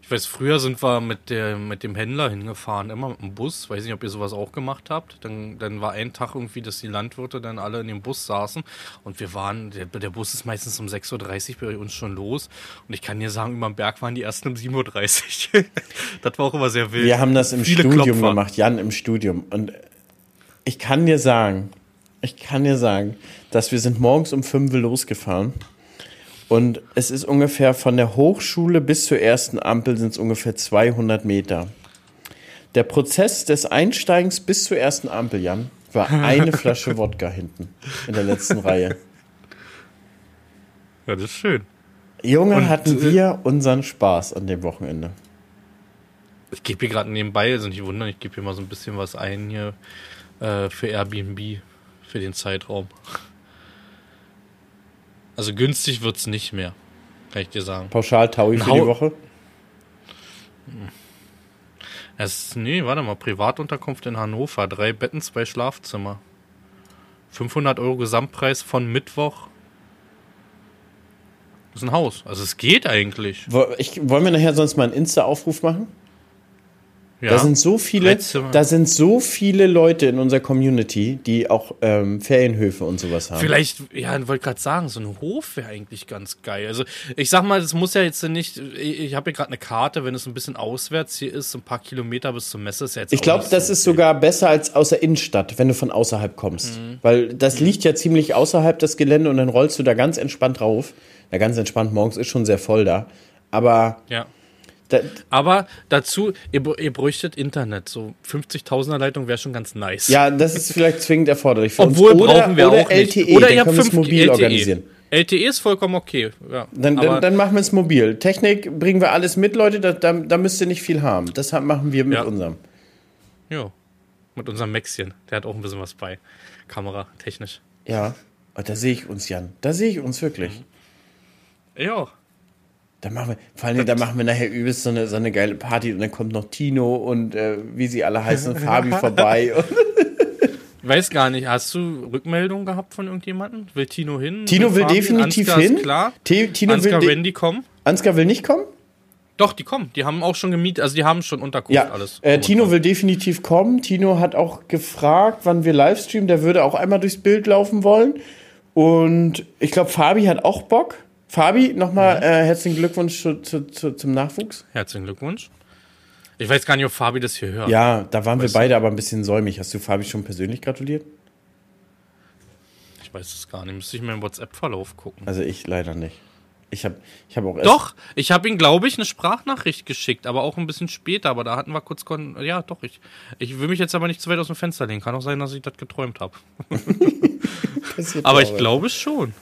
Ich weiß, früher sind wir mit, der, mit dem Händler hingefahren, immer mit dem Bus. Weiß nicht, ob ihr sowas auch gemacht habt. Dann, dann war ein Tag irgendwie, dass die Landwirte dann alle in dem Bus saßen. Und wir waren, der, der Bus ist meistens um 6.30 Uhr bei uns schon los. Und ich kann dir sagen, über den Berg waren die ersten um 7.30 Uhr. [LAUGHS] das war auch immer sehr wild. Wir haben das im Viele Studium Klopfer. gemacht, Jan im Studium. Und ich kann dir sagen, ich kann dir sagen, dass wir sind morgens um 5 Uhr losgefahren. Und es ist ungefähr von der Hochschule bis zur ersten Ampel sind es ungefähr 200 Meter. Der Prozess des Einsteigens bis zur ersten Ampel, Jan, war eine [LAUGHS] Flasche Wodka hinten in der letzten Reihe. Ja, das ist schön. Junge, Und, hatten äh, wir unseren Spaß an dem Wochenende. Ich gebe hier gerade nebenbei, also nicht wundern, ich gebe hier mal so ein bisschen was ein hier äh, für Airbnb, für den Zeitraum. Also günstig wird's nicht mehr, kann ich dir sagen. Pauschal Taui für die Woche. Es, nee, warte mal, Privatunterkunft in Hannover, drei Betten, zwei Schlafzimmer. 500 Euro Gesamtpreis von Mittwoch. Das ist ein Haus, also es geht eigentlich. Ich, wollen wir nachher sonst mal einen Insta-Aufruf machen? Ja. Da sind so viele, da sind so viele Leute in unserer Community, die auch ähm, Ferienhöfe und sowas haben. Vielleicht, ja, ich wollte gerade sagen, so ein Hof wäre eigentlich ganz geil. Also ich sag mal, das muss ja jetzt nicht, ich, habe hier gerade eine Karte, wenn es ein bisschen auswärts hier ist, so ein paar Kilometer bis zur Messe, ist ja jetzt Ich glaube, das so ist viel. sogar besser als aus der Innenstadt, wenn du von außerhalb kommst. Mhm. Weil das liegt ja ziemlich außerhalb das Gelände und dann rollst du da ganz entspannt drauf. Ja, ganz entspannt, morgens ist schon sehr voll da. Aber Ja. Da, Aber dazu, ihr, ihr bräuchtet Internet. So 50.000er Leitung wäre schon ganz nice. ja, das ist vielleicht zwingend erforderlich Obwohl uns. Oder, brauchen wir oder auch nicht. LTE, Oder ihr habt können wir es 5G, mobil LTE. organisieren. LTE ist vollkommen okay. Ja. Dann, dann, dann machen wir es mobil. Technik bringen wir alles mit, Leute, da, da, da müsst ihr nicht viel haben. Deshalb machen wir mit Ja. unserem. ja, mit unserem Maxchen. Der hat auch ein bisschen was bei. Kamera, technisch. Ja, oh, da sehe ich uns, Jan. Da sehe ich uns wirklich. Ja. Da machen wir, vor allem, da machen wir nachher übelst so eine, so eine geile Party und dann kommt noch Tino und äh, wie sie alle heißen, [LAUGHS] Fabi vorbei. [LAUGHS] Weiß gar nicht, hast du Rückmeldungen gehabt von irgendjemandem? Will Tino hin? Tino will Fabi? definitiv Ansgar hin. Klar. T- Tino will Ansgar, de- Randy kommen? Ansgar will nicht kommen? Doch, die kommen. Die haben auch schon gemietet, also die haben schon Unterkunft Ja, alles. äh, Tino will definitiv kommen. Tino hat auch gefragt, wann wir Livestreamen. Der würde auch einmal durchs Bild laufen wollen. Und ich glaube, Fabi hat auch Bock. Fabi, nochmal äh, herzlichen Glückwunsch zu, zu, zu, zum Nachwuchs. Herzlichen Glückwunsch. Ich weiß gar nicht, ob Fabi das hier hört. Ja, da waren wir Weißt du- beide aber ein bisschen säumig. Hast du Fabi schon persönlich gratuliert? Ich weiß es gar nicht. Müsste ich mir im WhatsApp-Verlauf gucken. Also ich leider nicht. Ich habe ich hab auch erst Doch, ich habe ihm, glaube ich, eine Sprachnachricht geschickt, aber auch ein bisschen später. Aber da hatten wir kurz. Kon ja, doch, ich. Ich will mich jetzt aber nicht zu weit aus dem Fenster lehnen. Kann auch sein, dass ich das geträumt habe. [LAUGHS] [LAUGHS] Aber ich glaube schon.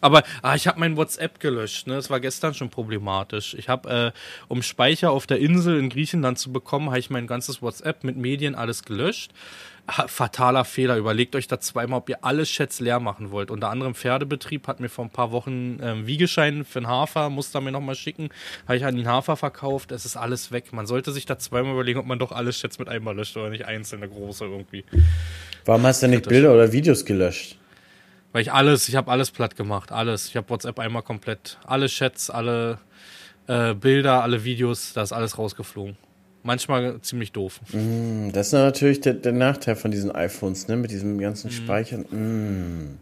Aber ah, ich habe mein WhatsApp gelöscht. Ne? Das war gestern schon problematisch. Ich habe, äh, um Speicher auf der Insel in Griechenland zu bekommen, habe ich mein ganzes WhatsApp mit Medien alles gelöscht. Fataler Fehler. Überlegt euch da zweimal, ob ihr alle Chats leer machen wollt. Unter anderem Pferdebetrieb hat mir vor ein paar Wochen ähm, Wiegeschein für den Hafer, musste er mir nochmal schicken. Habe ich an den Hafer verkauft. Es ist alles weg. Man sollte sich da zweimal überlegen, ob man doch alle Chats mit einmal löscht oder nicht einzelne große irgendwie. Warum hast du nicht Bilder oder Videos gelöscht? Weil ich alles, ich habe alles platt gemacht, alles. Ich habe WhatsApp einmal komplett, alle Chats, alle äh, Bilder, alle Videos, da ist alles rausgeflogen. Manchmal ziemlich doof. Hm, Das ist natürlich der, der Nachteil von diesen iPhones, ne? Mit diesem ganzen Speichern. Hm.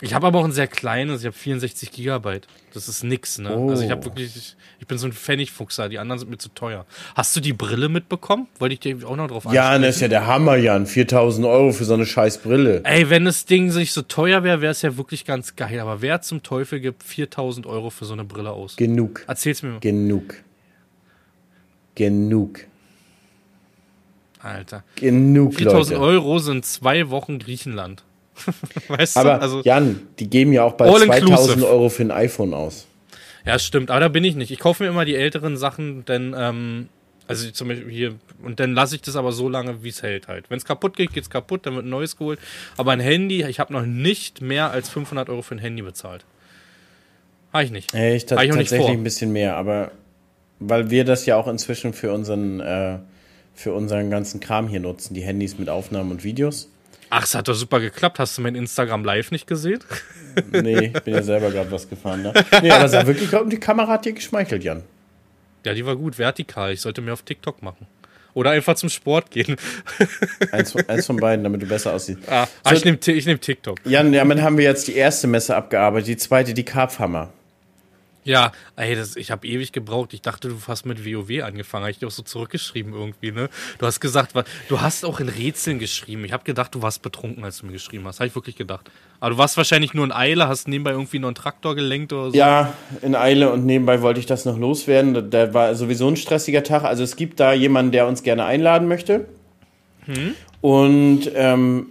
Ich habe aber auch ein sehr kleines, ich habe 64 Gigabyte. Das ist nix, ne? Oh. Also ich habe wirklich, ich bin so ein Pfennigfuchser, die anderen sind mir zu teuer. Hast du die Brille mitbekommen? Wollte ich dir auch noch drauf Ja, ansprechen. das ist ja der Hammer, Jan. 4000 Euro für so eine scheiß Brille. Ey, wenn das Ding nicht so teuer wäre, wäre es ja wirklich ganz geil. Aber wer zum Teufel gibt 4000 Euro für so eine Brille aus? Genug. Erzähl's mir mal. Genug. Genug. Alter. Genug, 4000 Leute. Euro sind zwei Wochen Griechenland. [LAUGHS] weißt Aber du? Also, Jan, die geben ja auch bei All 2000 inclusive. Euro für ein iPhone aus. ja, stimmt. Aber da bin ich nicht. Ich kaufe mir immer die älteren Sachen, denn, ähm, also zum Beispiel hier, und dann lasse ich das aber so lange, wie es hält halt. Wenn es kaputt geht, geht's kaputt, dann wird ein neues geholt. Aber ein Handy, ich habe noch nicht mehr als 500 Euro für ein Handy bezahlt. Habe ich nicht. Ich Hab ich tatsächlich ein bisschen mehr, aber weil wir das ja auch inzwischen für unseren, äh, für unseren ganzen Kram hier nutzen, die Handys mit Aufnahmen und Videos. Ach, es hat doch super geklappt. Hast du mein Instagram Live nicht gesehen? [LAUGHS] Nee, ich bin ja selber gerade was gefahren. Ne? [LAUGHS] Nee, aber hat wirklich, die Kamera hat dir geschmeichelt, Jan. Ja, die war gut, vertikal. Ich sollte mehr auf TikTok machen. Oder einfach zum Sport gehen. [LAUGHS] Eins, von- eins von beiden, damit du besser aussiehst. Ah, ah, ich nehme ich nehm TikTok. Jan, damit haben wir jetzt die erste Messe abgearbeitet, die zweite, die Karpfhammer. Ja, ey, das, ich habe ewig gebraucht. Ich dachte, du hast mit WoW angefangen. Habe ich dir auch so zurückgeschrieben irgendwie, ne? Du hast gesagt, du hast auch in Rätseln geschrieben. Ich habe gedacht, du warst betrunken, als du mir geschrieben hast. Habe ich wirklich gedacht. Aber du warst wahrscheinlich nur in Eile, hast nebenbei irgendwie noch einen Traktor gelenkt oder so. Ja, in Eile und nebenbei wollte ich das noch loswerden. Da war sowieso ein stressiger Tag. Also es gibt da jemanden, der uns gerne einladen möchte. Und ähm,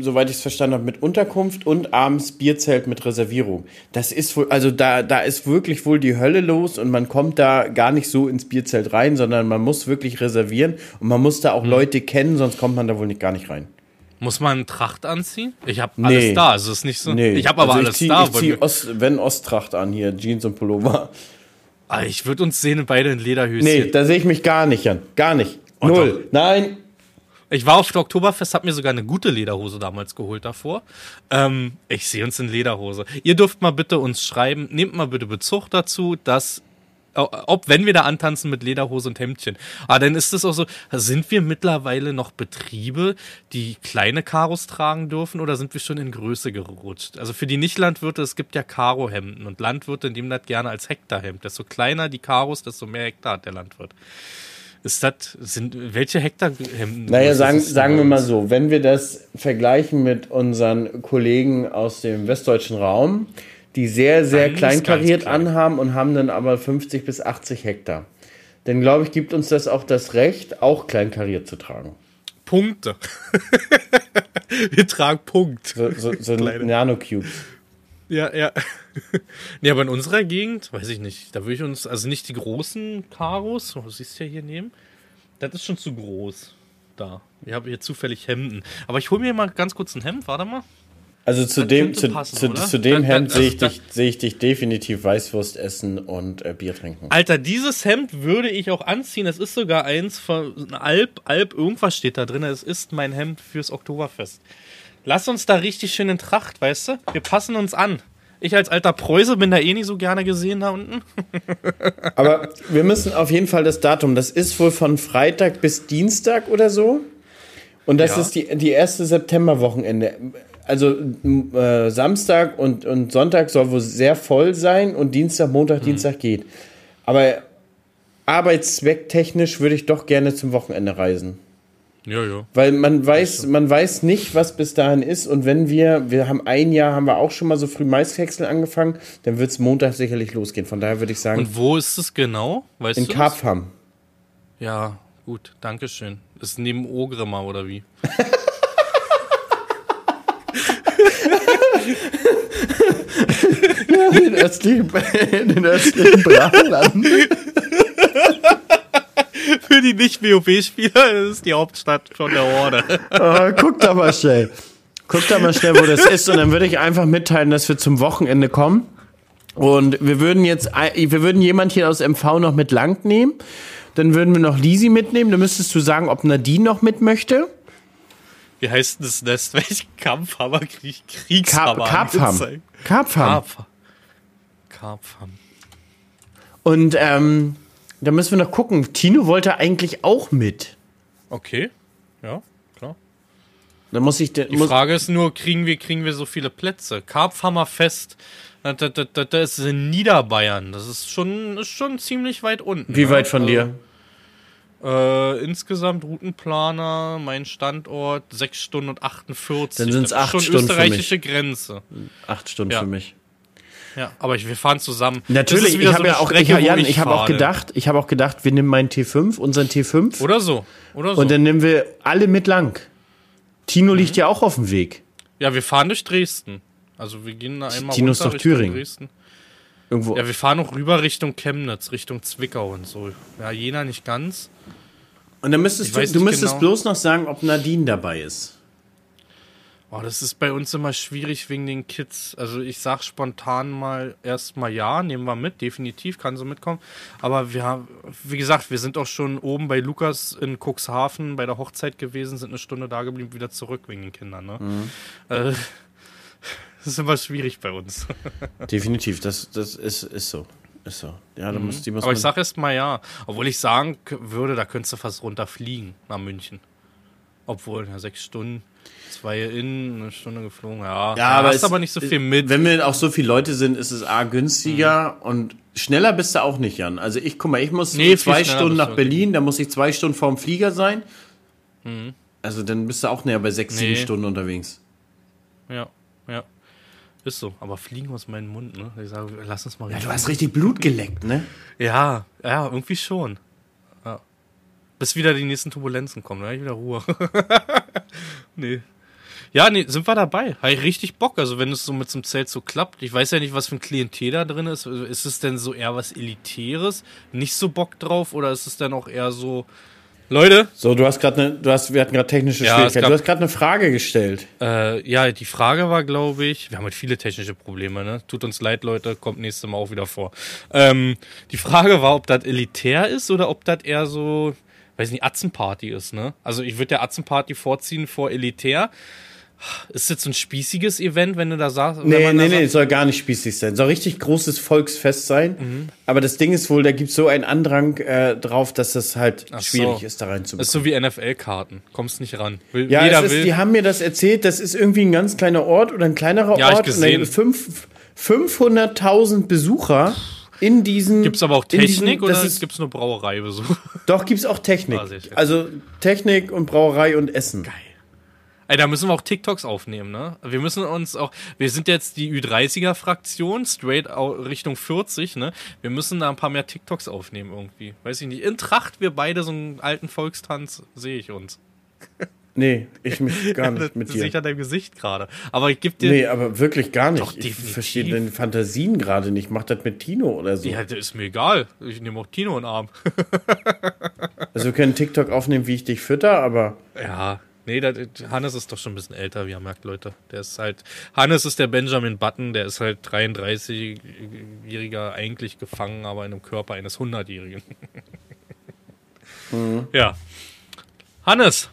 soweit ich es verstanden habe, mit Unterkunft und abends Bierzelt mit Reservierung. Das ist wohl, also da, da ist wirklich wohl die Hölle los und man kommt da gar nicht so ins Bierzelt rein, sondern man muss wirklich reservieren und man muss da auch Leute kennen, sonst kommt man da wohl nicht gar nicht rein. Muss man Tracht anziehen? Ich habe Nee. alles da. Also es ist nicht so. Ich habe aber also alles ich zieh, da. Ich wollen zieh wir- Ost, wenn Osttracht an hier, Jeans und Pullover. Ah, ich würde uns sehen beide in Lederhöschen. Nee, da sehe ich mich gar nicht, Jan. Gar nicht. Oh, Null. doch. Nein. Ich war auf der Oktoberfest, hab mir sogar eine gute Lederhose damals geholt davor. Ähm, ich sehe uns in Lederhose. Ihr dürft mal bitte uns schreiben, nehmt mal bitte Bezug dazu, dass ob wenn wir da antanzen mit Lederhose und Hemdchen. Aber dann ist es auch so, sind wir mittlerweile noch Betriebe, die kleine Karos tragen dürfen oder sind wir schon in Größe gerutscht? Also für die Nicht-Landwirte, es gibt ja Karo-Hemden und Landwirte nehmen das gerne als Hektarhemd. Desto kleiner die Karos, desto mehr Hektar hat der Landwirt. Ist das, sind, welche Hektarhemden? Naja, ist sagen, sagen wir mal so, wenn wir das vergleichen mit unseren Kollegen aus dem westdeutschen Raum, die sehr, sehr Ganz, kleinkariert klein. anhaben und haben dann aber 50 bis 80 Hektar. Dann glaube ich, gibt uns das auch das Recht, auch kleinkariert zu tragen. Punkte. [LAUGHS] wir tragen Punkt. So, so, so. [LAUGHS] Nanocubes. Ja, ja. [LAUGHS] nee, aber in unserer Gegend, weiß ich nicht, da würde ich uns, also nicht die großen Karos, du siehst ja hier neben, das ist schon zu groß. Da. Ich habe hier zufällig Hemden. Aber ich hole mir mal ganz kurz ein Hemd, warte mal. Also zu Das dem, zu, passen, zu, zu dem Da- da- Hemd sehe ich, da- dich, sehe ich dich definitiv Weißwurst essen und äh, Bier trinken. Alter, dieses Hemd würde ich auch anziehen. Es ist sogar eins von Alp, Alp, irgendwas steht da drin. Es ist mein Hemd fürs Oktoberfest. Lass uns da richtig schön in Tracht, weißt du? Wir passen uns an. Ich als alter Preuße bin da eh nicht so gerne gesehen da unten. [LAUGHS] Aber wir müssen auf jeden Fall das Datum, das ist wohl von Freitag bis Dienstag oder so. Und das Ja. ist die, die erste Septemberwochenende. Also äh, Samstag und, und Sonntag soll wohl sehr voll sein und Dienstag, Montag, Mhm. Dienstag geht. Aber arbeitszwecktechnisch würde ich doch gerne zum Wochenende reisen. Ja, ja. Weil man weiß, man weiß nicht, was bis dahin ist. Und wenn wir, wir haben ein Jahr, haben wir auch schon mal so früh Maishäcksel angefangen, dann wird es Montag sicherlich losgehen. Von daher würde ich sagen, Und wo ist es genau? Weißt in? Karpfam. Ja, gut, danke schön. Ist neben Ogrimmar oder wie? [LAUGHS] in den östlichen, in den östlichen Brachland. [LAUGHS] [LAUGHS] Für die Nicht-WoW-Spieler ist die Hauptstadt von der Horde. [LAUGHS] Oh, guck da mal schnell. Guck da mal schnell, wo das [LAUGHS] ist. Und dann würde ich einfach mitteilen, dass wir zum Wochenende kommen. Und wir würden jetzt, wir würden jemand hier aus MV noch mit lang nehmen. Dann würden wir noch Lisi mitnehmen. Dann müsstest du sagen, ob Nadine noch mit möchte. Wie heißt denn das Nest? Welch Kampfhammer, Krieg, Karp Kriegshammer? Karpfam. Karpfam. Karpf. Karpfam. Und ähm, da müssen wir noch gucken. Tino wollte eigentlich auch mit. Okay, ja, klar. Da muss ich, Die muss, Frage ist nur, kriegen wir, kriegen wir so viele Plätze? Karpfhammerfest, das, das, das, das ist in Niederbayern. Das ist schon, ist schon ziemlich weit unten. wie ne? weit von dir? Äh, insgesamt Routenplaner, mein Standort 6 Stunden und 48. Dann ist acht schon Stunden für österreichische Grenze. Acht Stunden Ja. für mich. Ja, aber ich, wir fahren zusammen. Natürlich, ist ich so habe ja eine auch, ich, Strecke, wo Jan, ich habe auch gedacht, ich habe auch gedacht, wir nehmen meinen T5, unseren T5 Oder so, oder so. und dann nehmen wir alle mit lang. Tino Mhm. liegt ja auch auf dem Weg. ja, wir fahren durch Dresden. Also wir gehen da einmal Tino ist runter doch Richtung Thüringen. Dresden. Irgendwo. Ja, wir fahren auch rüber Richtung Chemnitz, Richtung Zwickau und so. Ja, Jena nicht ganz. und dann müsstest ich du, du müsstest genau. bloß noch sagen, ob Nadine dabei ist. Oh, das ist bei uns immer schwierig wegen den Kids. Also ich sag spontan mal erstmal ja, nehmen wir mit, definitiv, kann sie mitkommen. Aber wir haben, wie gesagt, wir sind auch schon oben bei Lukas in Cuxhaven bei der Hochzeit gewesen, sind eine Stunde da geblieben, wieder zurück wegen den Kindern. Ne? Mhm. Äh, [LAUGHS] das ist immer schwierig bei uns. [LAUGHS] Definitiv, das, das ist, ist so. Ist so. Ja, da muss, die muss Mhm. Aber ich sag erst mal ja. Obwohl ich sagen würde, da könntest du fast runterfliegen nach München. Obwohl, ja, sechs Stunden, zwei in, eine Stunde geflogen, ja. ja, da aber hast es- aber nicht so viel mit. Wenn wir auch so viele Leute sind, ist es A günstiger und schneller bist du auch nicht, Jan. Also ich, guck mal, ich muss Nee, zwei Stunden nach Berlin, da muss ich zwei Stunden vorm Flieger sein. Also dann bist du auch näher bei sechs, sieben Nee. Stunden unterwegs. Ja, ja. Ist so. Aber fliegen aus meinem Mund, ne? Ich sage, lass uns mal Ja, du hast richtig Blut geleckt, ne? Ja, ja, irgendwie schon. Ja. Bis wieder die nächsten Turbulenzen kommen, dann hab ich wieder Ruhe. [LAUGHS] nee. Ja, nee, sind wir dabei. Habe ich richtig Bock. Also, wenn es so mit so einem Zelt so klappt. Ich weiß ja nicht, was für ein Klientel da drin ist. Ist es denn so eher was Elitäres? Nicht so Bock drauf? Oder ist es dann auch eher so. Leute, So, du hast gerade eine, du hast, wir hatten gerade technische Ja, Schwierigkeiten. Du hast gerade eine Frage gestellt. Äh, ja, die Frage war, glaube ich, wir haben halt viele technische Probleme, ne? Tut uns leid, Leute, kommt nächstes Mal auch wieder vor. Ähm, die Frage war, ob das elitär ist oder ob das eher so, weiß nicht, Atzenparty ist, ne? Also ich würde der Atzenparty vorziehen vor elitär. Ist jetzt so ein spießiges Event, wenn du da sagst? Nee, nee, nee, es soll gar nicht spießig sein. Soll richtig großes Volksfest sein. Mhm. Aber das Ding ist wohl, da gibt es so einen Andrang äh, drauf, dass das halt Ach schwierig so. ist, da reinzubekommen. Ist so wie NFL-Karten. Kommst nicht ran. Will, Ja, jeder es ist, will. die haben mir das erzählt, das ist irgendwie ein ganz kleiner Ort oder ein kleinerer Ja, ich Ort. gesehen. Fünf- 500.000 Besucher in diesen. Gibt's aber auch Technik diesen, oder ist, gibt's nur Brauereibesuch? Doch, gibt's auch Technik. Also Technik und Brauerei und Essen. Geil. Ey, da müssen wir auch TikToks aufnehmen, ne? Wir müssen uns auch, wir sind jetzt die Ü30er-Fraktion, straight Richtung 40, ne? Wir müssen da ein paar mehr TikToks aufnehmen irgendwie. Weiß ich nicht. In Tracht, wir beide so einen alten Volkstanz, sehe ich uns. [LAUGHS] Nee, ich mich gar nicht [LAUGHS] mit das sehe ich dir. an deinem Gesicht gerade. Aber ich gebe dir. Nee, aber wirklich gar nicht. Doch, ich verstehe deine Fantasien gerade nicht. Mach das mit Tino oder so. Ja, das ist mir egal. Ich nehme auch Tino in den Arm. [LAUGHS] Also wir können TikTok aufnehmen, wie ich dich fütter, aber Ja. Nee, das, Hannes ist doch schon ein bisschen älter, wie ihr merkt, Leute. Der ist halt. Hannes ist der Benjamin Button, der ist halt 33-jähriger eigentlich gefangen, aber in dem Körper eines 100-Jährigen. [LAUGHS] Ja. Hannes!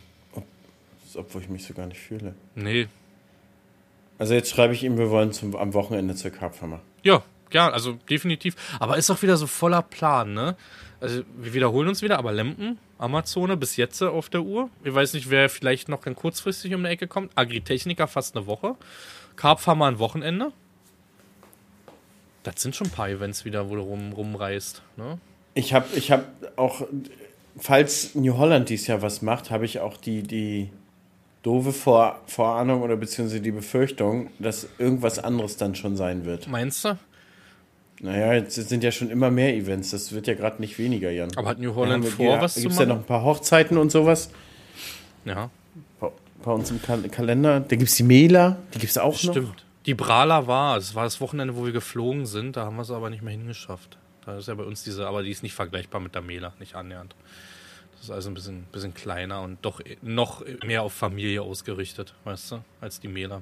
obwohl ich mich so gar nicht fühle. Nee. Also jetzt schreibe ich ihm, wir wollen zum, am Wochenende zur Karpfhammer. Ja, gern, also definitiv. Aber ist auch wieder so voller Plan, ne? Also wir wiederholen uns wieder, aber Lempen, Amazone bis jetzt auf der Uhr. Ich weiß nicht, wer vielleicht noch dann kurzfristig um die Ecke kommt. Agritechniker fast eine Woche. Karpfarmer ein Wochenende. Das sind schon ein paar Events wieder, wo du rum, rumreist. Ne? Ich habe ich hab auch, falls New Holland dies Jahr was macht, habe ich auch die, die doofe Vor Vorahnung oder beziehungsweise die Befürchtung, dass irgendwas anderes dann schon sein wird. Meinst du? Naja, jetzt sind ja schon immer mehr Events. Das wird ja gerade nicht weniger, Jan. Aber hat New Holland vor, ja, was zu Gibt es ja noch ein paar Hochzeiten und sowas Ja, bei, uns im Kal Kalender. Da gibt es die Mela, die gibt es auch noch. stimmt. Die Brala war, es war das Wochenende, wo wir geflogen sind, da haben wir es aber nicht mehr hingeschafft. Da ist ja bei uns diese, aber die ist nicht vergleichbar mit der Mela, nicht annähernd. Das ist also ein bisschen, bisschen kleiner und doch noch mehr auf Familie ausgerichtet, weißt du, als die Mela.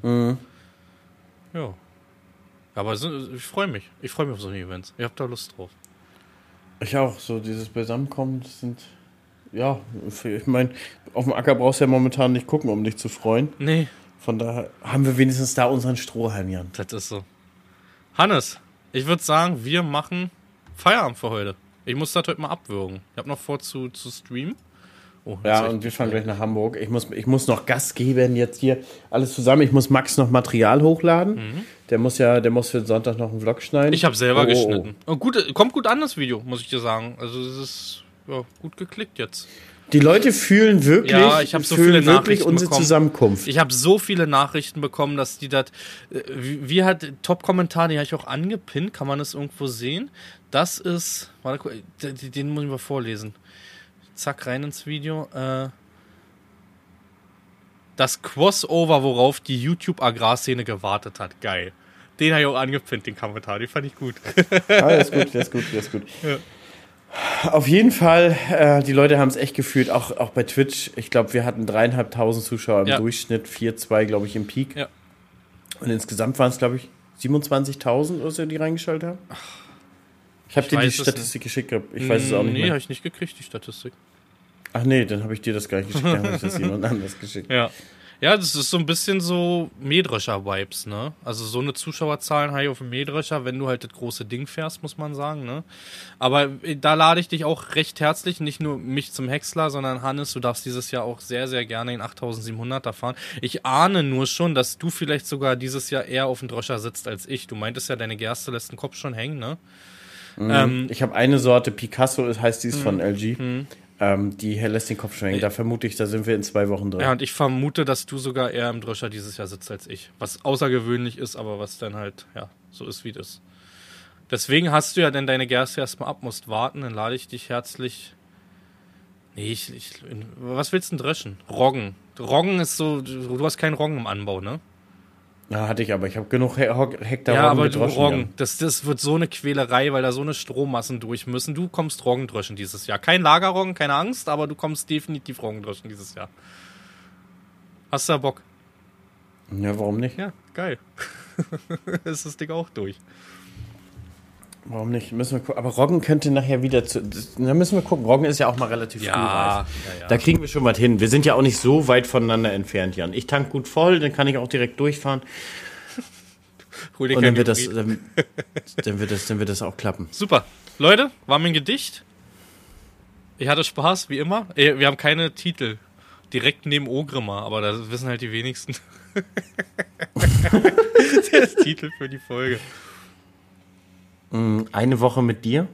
Ja. Aber so- ich freue mich. Ich freue mich auf so eine Events. Ich habe da Lust drauf. Ich auch, so dieses Beisammenkommen, sind, ja, ich meine, auf dem Acker brauchst du ja momentan nicht gucken, um dich zu freuen. Nee, Von daher haben wir wenigstens da unseren Strohhalm, Jan. das ist so. Hannes, ich würde sagen, wir machen Feierabend für heute. Ich muss das heute mal abwürgen. Ich habe noch vor zu, zu streamen. Oh, Ja, und wir fahren gleich nach Hamburg. Ich muss, ich muss noch Gas geben jetzt hier. Alles zusammen. Ich muss Max noch Material hochladen. Der muss ja, der muss für den Sonntag noch einen Vlog schneiden. Mhm. Ich habe selber Oh, oh, oh. geschnitten. Und gut, kommt gut an, das Video, muss ich dir sagen. Also es ist ja, gut geklickt jetzt. Die Leute fühlen wirklich, Ja, ich so fühlen viele wirklich Nachrichten unsere bekommen. Zusammenkunft. Ich habe so viele Nachrichten bekommen, dass die das. äh, Wie, wie hat Top-Kommentar, den habe ich auch angepinnt, kann man das irgendwo sehen? Das ist. Warte, den muss ich mal vorlesen. Zack, rein ins Video. Äh, das Crossover, worauf die YouTube-Agrarszene gewartet hat. Geil. Den habe ich auch angepinnt, den Kommentar. Den fand ich gut. ah, der ist gut, der ist gut, der ist gut. [LAUGHS] Auf jeden Fall, äh, die Leute haben es echt gefühlt, auch, auch bei Twitch. Ich glaube, wir hatten dreieinhalbtausend Zuschauer im Ja. Durchschnitt, vier, zwei, glaube ich, im Peak. Ja. Und insgesamt waren es, glaube ich, 27.000 oder so, die reingeschaltet haben. Ich habe dir die Statistik geschickt gehabt. Ich weiß es auch nicht Nee, habe ich nicht gekriegt, die Statistik. Ach nee, dann habe ich dir das gar nicht geschickt, dann habe ich das jemand [LAUGHS] anders geschickt. Ja. Ja, das ist so ein bisschen so Mähdrescher-Vibes, ne? Also so eine Zuschauerzahlen habe ich auf dem Mähdrescher, wenn du halt das große Ding fährst, muss man sagen, ne? Aber äh, da lade ich dich auch recht herzlich, nicht nur mich zum Häcksler, sondern Hannes, du darfst dieses Jahr auch sehr, sehr gerne den 8700er fahren. Ich ahne nur schon, dass du vielleicht sogar dieses Jahr eher auf dem Drescher sitzt als ich. Du meintest ja, deine Gerste lässt den Kopf schon hängen, ne? Ähm, Ich habe eine Sorte, Picasso heißt Mhm. dies von LG. Ähm, die lässt den Kopf schwenken. Da vermute ich, da sind wir in zwei Wochen drin. Ja, und ich vermute, dass du sogar eher im Drescher dieses Jahr sitzt als ich. Was außergewöhnlich ist, aber was dann halt, ja, so ist wie das. Deswegen hast du ja dann deine Gerste erstmal ab, musst warten, dann lade ich dich herzlich. Nee, ich, ich was willst du denn dreschen? Roggen. Roggen ist so, du hast keinen Roggen im Anbau, ne? Ja, hatte ich aber. Ich habe genug He Hektar ja, Roggen aber du gedroschen, Roggen, das, das wird so eine Quälerei, weil da so eine Strommassen durch müssen. Du kommst Roggen dreschen dieses Jahr. Kein Lagerroggen, keine Angst, aber du kommst definitiv Roggen dreschen dieses Jahr. Hast du da Bock? Ja, warum nicht? Ja, geil. [LAUGHS] ist das Ding auch durch. Warum nicht? Müssen wir gucken. Aber Roggen könnte nachher wieder zu. Das, da müssen wir gucken. Roggen ist ja auch mal relativ früh reif. ja, Da kriegen wir schon was hin. Wir sind ja auch nicht so weit voneinander entfernt, Jan. Ich tank gut voll, dann kann ich auch direkt durchfahren. Hol dir Und dann wird, das, dann, dann, wird das, dann wird das auch klappen. Super. Leute, war mein Gedicht. Ich hatte Spaß, wie immer. Äh, Wir haben keine Titel. Direkt neben Ogrimmar, aber das wissen halt die wenigsten. [LAUGHS] Der ist Titel für die Folge. Eine Woche mit dir.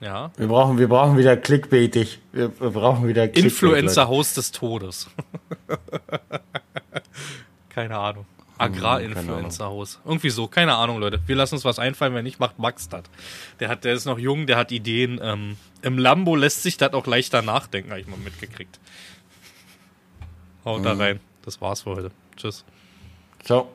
Ja. Wir brauchen, wir brauchen wieder clickbaitig. Wir, wir brauchen wieder Clickbait, Influencer-Haus des Todes. [LAUGHS] keine Ahnung. Agrarinfluencer-Haus. Irgendwie so, keine Ahnung, Leute. Wir lassen uns was einfallen, wenn nicht, macht Max das. Der, hat, der ist noch jung, der hat Ideen. Ähm, Im Lambo lässt sich das auch leichter nachdenken, habe ich mal mitgekriegt. Haut da rein. Das war's für heute. Tschüss. Ciao.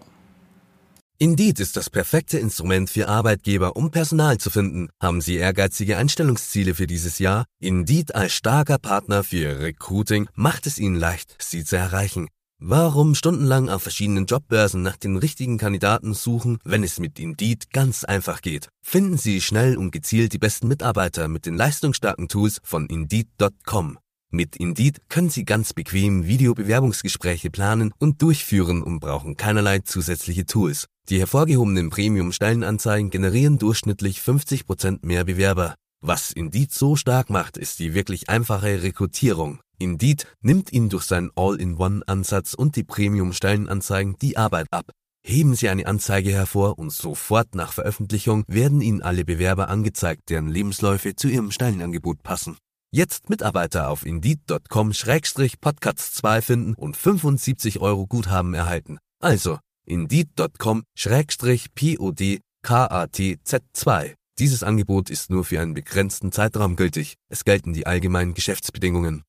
Indeed ist das perfekte Instrument für Arbeitgeber, um Personal zu finden. Haben Sie ehrgeizige Einstellungsziele für dieses Jahr? Indeed als starker Partner für Recruiting macht es Ihnen leicht, sie zu erreichen. Warum stundenlang auf verschiedenen Jobbörsen nach den richtigen Kandidaten suchen, wenn es mit Indeed ganz einfach geht? Finden Sie schnell und gezielt die besten Mitarbeiter mit den leistungsstarken Tools von Indeed.com. Mit Indeed können Sie ganz bequem Videobewerbungsgespräche planen und durchführen und brauchen keinerlei zusätzliche Tools. Die hervorgehobenen Premium-Stellenanzeigen generieren durchschnittlich 50% mehr Bewerber. Was Indeed so stark macht, ist die wirklich einfache Rekrutierung. Indeed nimmt Ihnen durch seinen All-in-One-Ansatz und die Premium-Stellenanzeigen die Arbeit ab. Heben Sie eine Anzeige hervor und sofort nach Veröffentlichung werden Ihnen alle Bewerber angezeigt, deren Lebensläufe zu Ihrem Stellenangebot passen. Jetzt Mitarbeiter auf Indeed.com-Podcast 2 finden und 75 Euro Guthaben erhalten. Also Indeed.com-PODKATZ2. Dieses Angebot ist nur für einen begrenzten Zeitraum gültig. Es gelten die allgemeinen Geschäftsbedingungen.